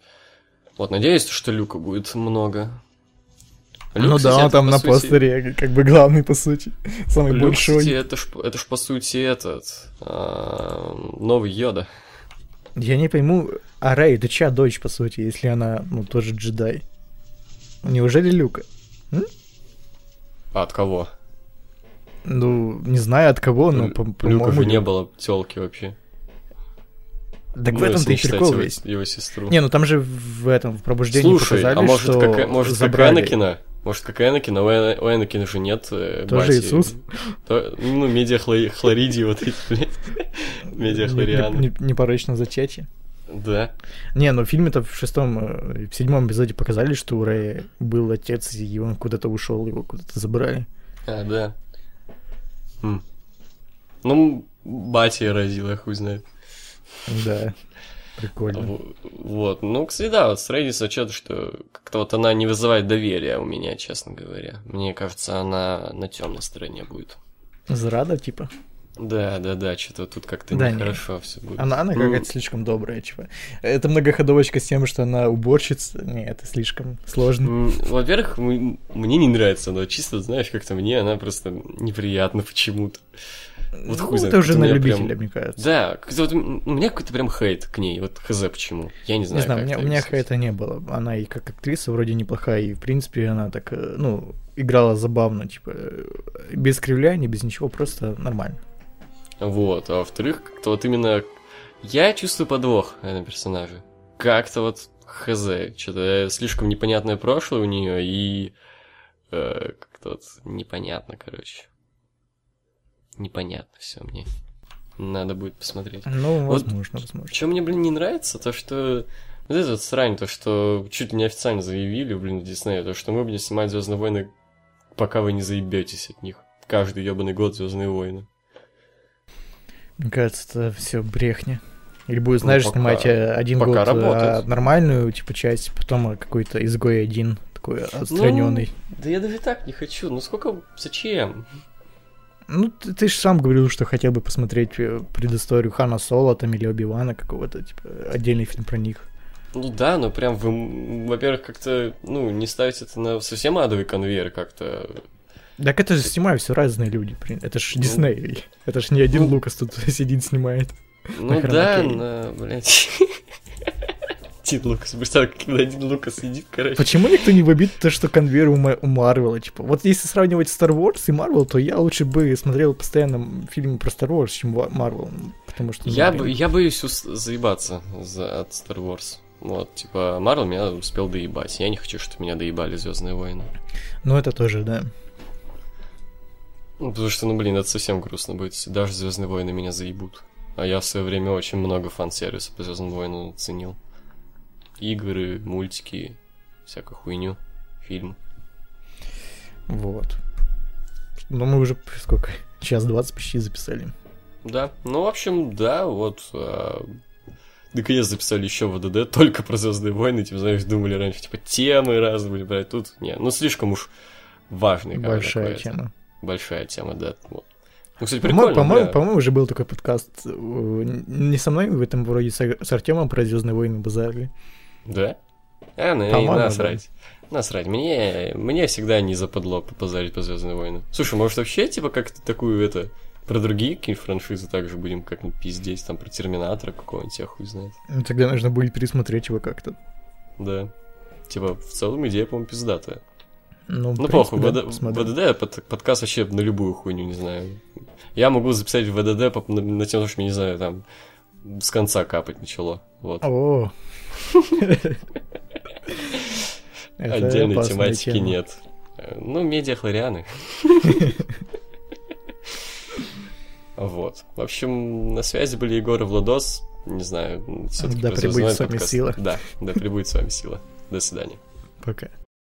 S3: Вот, надеюсь, что Люка будет много. Люк,
S4: ну
S3: кстати,
S4: да, он там
S3: по
S4: на
S3: сути-
S4: постере как бы главный, по сути. Самый
S3: Люк,
S4: большой.
S3: кстати, это ж, это ж по сути этот а, новый Йода.
S4: Я не пойму, а Рэй, это чья дочь, по сути, если она, ну, тоже джедай? Неужели Люка?
S3: А от кого?
S4: Ну, не знаю от кого, но, по-
S3: Люка
S4: по-моему...
S3: же не было телки вообще.
S4: Так в этом-то
S3: если
S4: и прикол
S3: его,
S4: весь.
S3: его сестру.
S4: Не, ну там же в этом, в пробуждении
S3: Слушай,
S4: показали,
S3: а может,
S4: что
S3: как, может как
S4: забрали.
S3: Энакина? Может, как Энакина? У, Эна- у Энакина же нет э,
S4: Тоже
S3: бати.
S4: Иисус?
S3: То- ну, медиахлоридии вот эти, блядь. Медиахлорианы.
S4: Не- не- Непорочно зачатие.
S3: Да.
S4: Не, ну в фильме-то в шестом, э, в седьмом эпизоде показали, что у Рэя был отец, и он куда-то ушел, его куда-то забрали.
S3: А, да. М. Ну, батя родила, хуй знает.
S4: Да, прикольно.
S3: Вот. Ну, кстати, да, вот с Рэдиса что-то, что как-то вот она не вызывает доверия у меня, честно говоря. Мне кажется, она на темной стороне будет.
S4: Зрада, типа.
S3: Да, да, да, что-то тут как-то
S4: Да,
S3: нехорошо все будет.
S4: Она, она
S3: Ну,
S4: какая-то слишком добрая, типа. Это многоходовочка с тем, что она уборщица. Не, это слишком сложно.
S3: Во-первых, мне не нравится она, чисто, знаешь, как-то мне она просто неприятна почему-то. Вот
S4: Ну,
S3: хуй знает,
S4: это уже на любителя,
S3: прям-
S4: мне кажется.
S3: Да, как-то вот у меня какой-то прям хейт к ней, вот хз почему. Я не знаю,
S4: Не знаю, у меня,
S3: это
S4: у меня хейта не было. Она и как актриса вроде неплохая, и в принципе она так, э, ну, играла забавно, типа, э, без кривляния, без ничего, просто нормально.
S3: Вот, а во-вторых, как-то вот именно я чувствую подвох в этом персонаже. Как-то вот хз, что-то слишком непонятное прошлое у нее и э, как-то вот непонятно, короче. Непонятно все мне. Надо будет посмотреть.
S4: Ну,
S3: Вот
S4: возможно, возможно.
S3: Чем мне, блин, не нравится, то что... Вот это вот срань, то, что чуть ли не официально заявили, блин, в Диснея, то, что мы будем снимать Звездные войны, пока вы не заебетесь от них. Каждый ебаный год Звездные войны.
S4: Мне кажется, это все брехня. Или будет,
S3: Ну,
S4: знаешь,
S3: пока-
S4: снимать э, один
S3: пока
S4: год э,
S3: работает.
S4: нормальную, типа, часть, потом э, какой-то изгой один, такой отстраненный.
S3: Да я даже так не хочу. Ну сколько... Зачем?
S4: Ну, ты, ты же сам говорил, что хотел бы посмотреть э, предысторию Хана Соло там или Оби-Вана какого-то, типа, отдельный фильм про них.
S3: Ну да, но прям вы, во-первых, как-то, ну, не ставить это на совсем адовый конвейер как-то.
S4: Так это же снимают все разные люди, блин. Это ж
S3: Ну,
S4: Дисней. Это ж не один
S3: ну,
S4: Лукас тут сидит, снимает.
S3: Ну да, на, блядь. Один Лукас, представь, когда один Лукас сидит, короче.
S4: Почему никто не вобит то, что конвейер у, Ма- у Марвела? Типа, вот если сравнивать Star Wars и Marvel, то я лучше бы смотрел постоянно фильмы про Star Wars, чем ну, Потому что...
S3: Я, бо- я боюсь ус- заебаться за, от Star Wars. Вот, типа, Марвел меня успел доебать. Я не хочу, чтобы меня доебали Звездные войны.
S4: Ну, это тоже, да.
S3: Ну, потому что, ну, блин, это совсем грустно будет, если даже Звездные войны меня заебут. А я в свое время очень много фан-сервиса по Звездным войнам ценил. Игры, мультики, всякую хуйню, фильм.
S4: Вот. Ну, мы уже сколько? Час двадцать почти записали.
S3: Да, ну, в общем, да, вот. а, наконец записали еще ВДД только про Звездные войны, типа, знаешь, думали раньше, типа, темы разные были брать. Тут, не, ну, слишком уж важный
S4: Большая тема.
S3: Большая тема, да. Вот. Ну, кстати, прикольно,
S4: по-моему,
S3: бля.
S4: по-моему, уже был такой подкаст. э, Не со мной, в этом вроде с, Артемом про Звездные войны базарили.
S3: Да? А, ну, и насрать. Насрать. Мне, мне всегда не западло попозарить по Звездные войны. Слушай, может вообще, типа, как-то такую, это, про другие какие-нибудь франшизы также будем как-нибудь пиздеть, там, про Терминатора какого-нибудь, я хуй знает.
S4: Ну, Тогда нужно будет пересмотреть его как-то.
S3: Да. Типа, в целом идея, по-моему, пиздатая.
S4: Ну,
S3: Ну, похуй,
S4: да,
S3: ВД-. ВДД под- подкаст вообще на любую хуйню, не знаю. Я могу записать в ВДД на, на тем, что, не знаю, там, с конца капать начало. Вот.
S4: О.
S3: Отдельной тематики
S4: тема.
S3: нет. Ну, медиахлорианы. Вот. В общем, на связи были Егор и Владос. Не знаю, все-таки
S4: Да пребудет с вами сила.
S3: Да, да пребудет с вами сила. До свидания.
S4: Пока.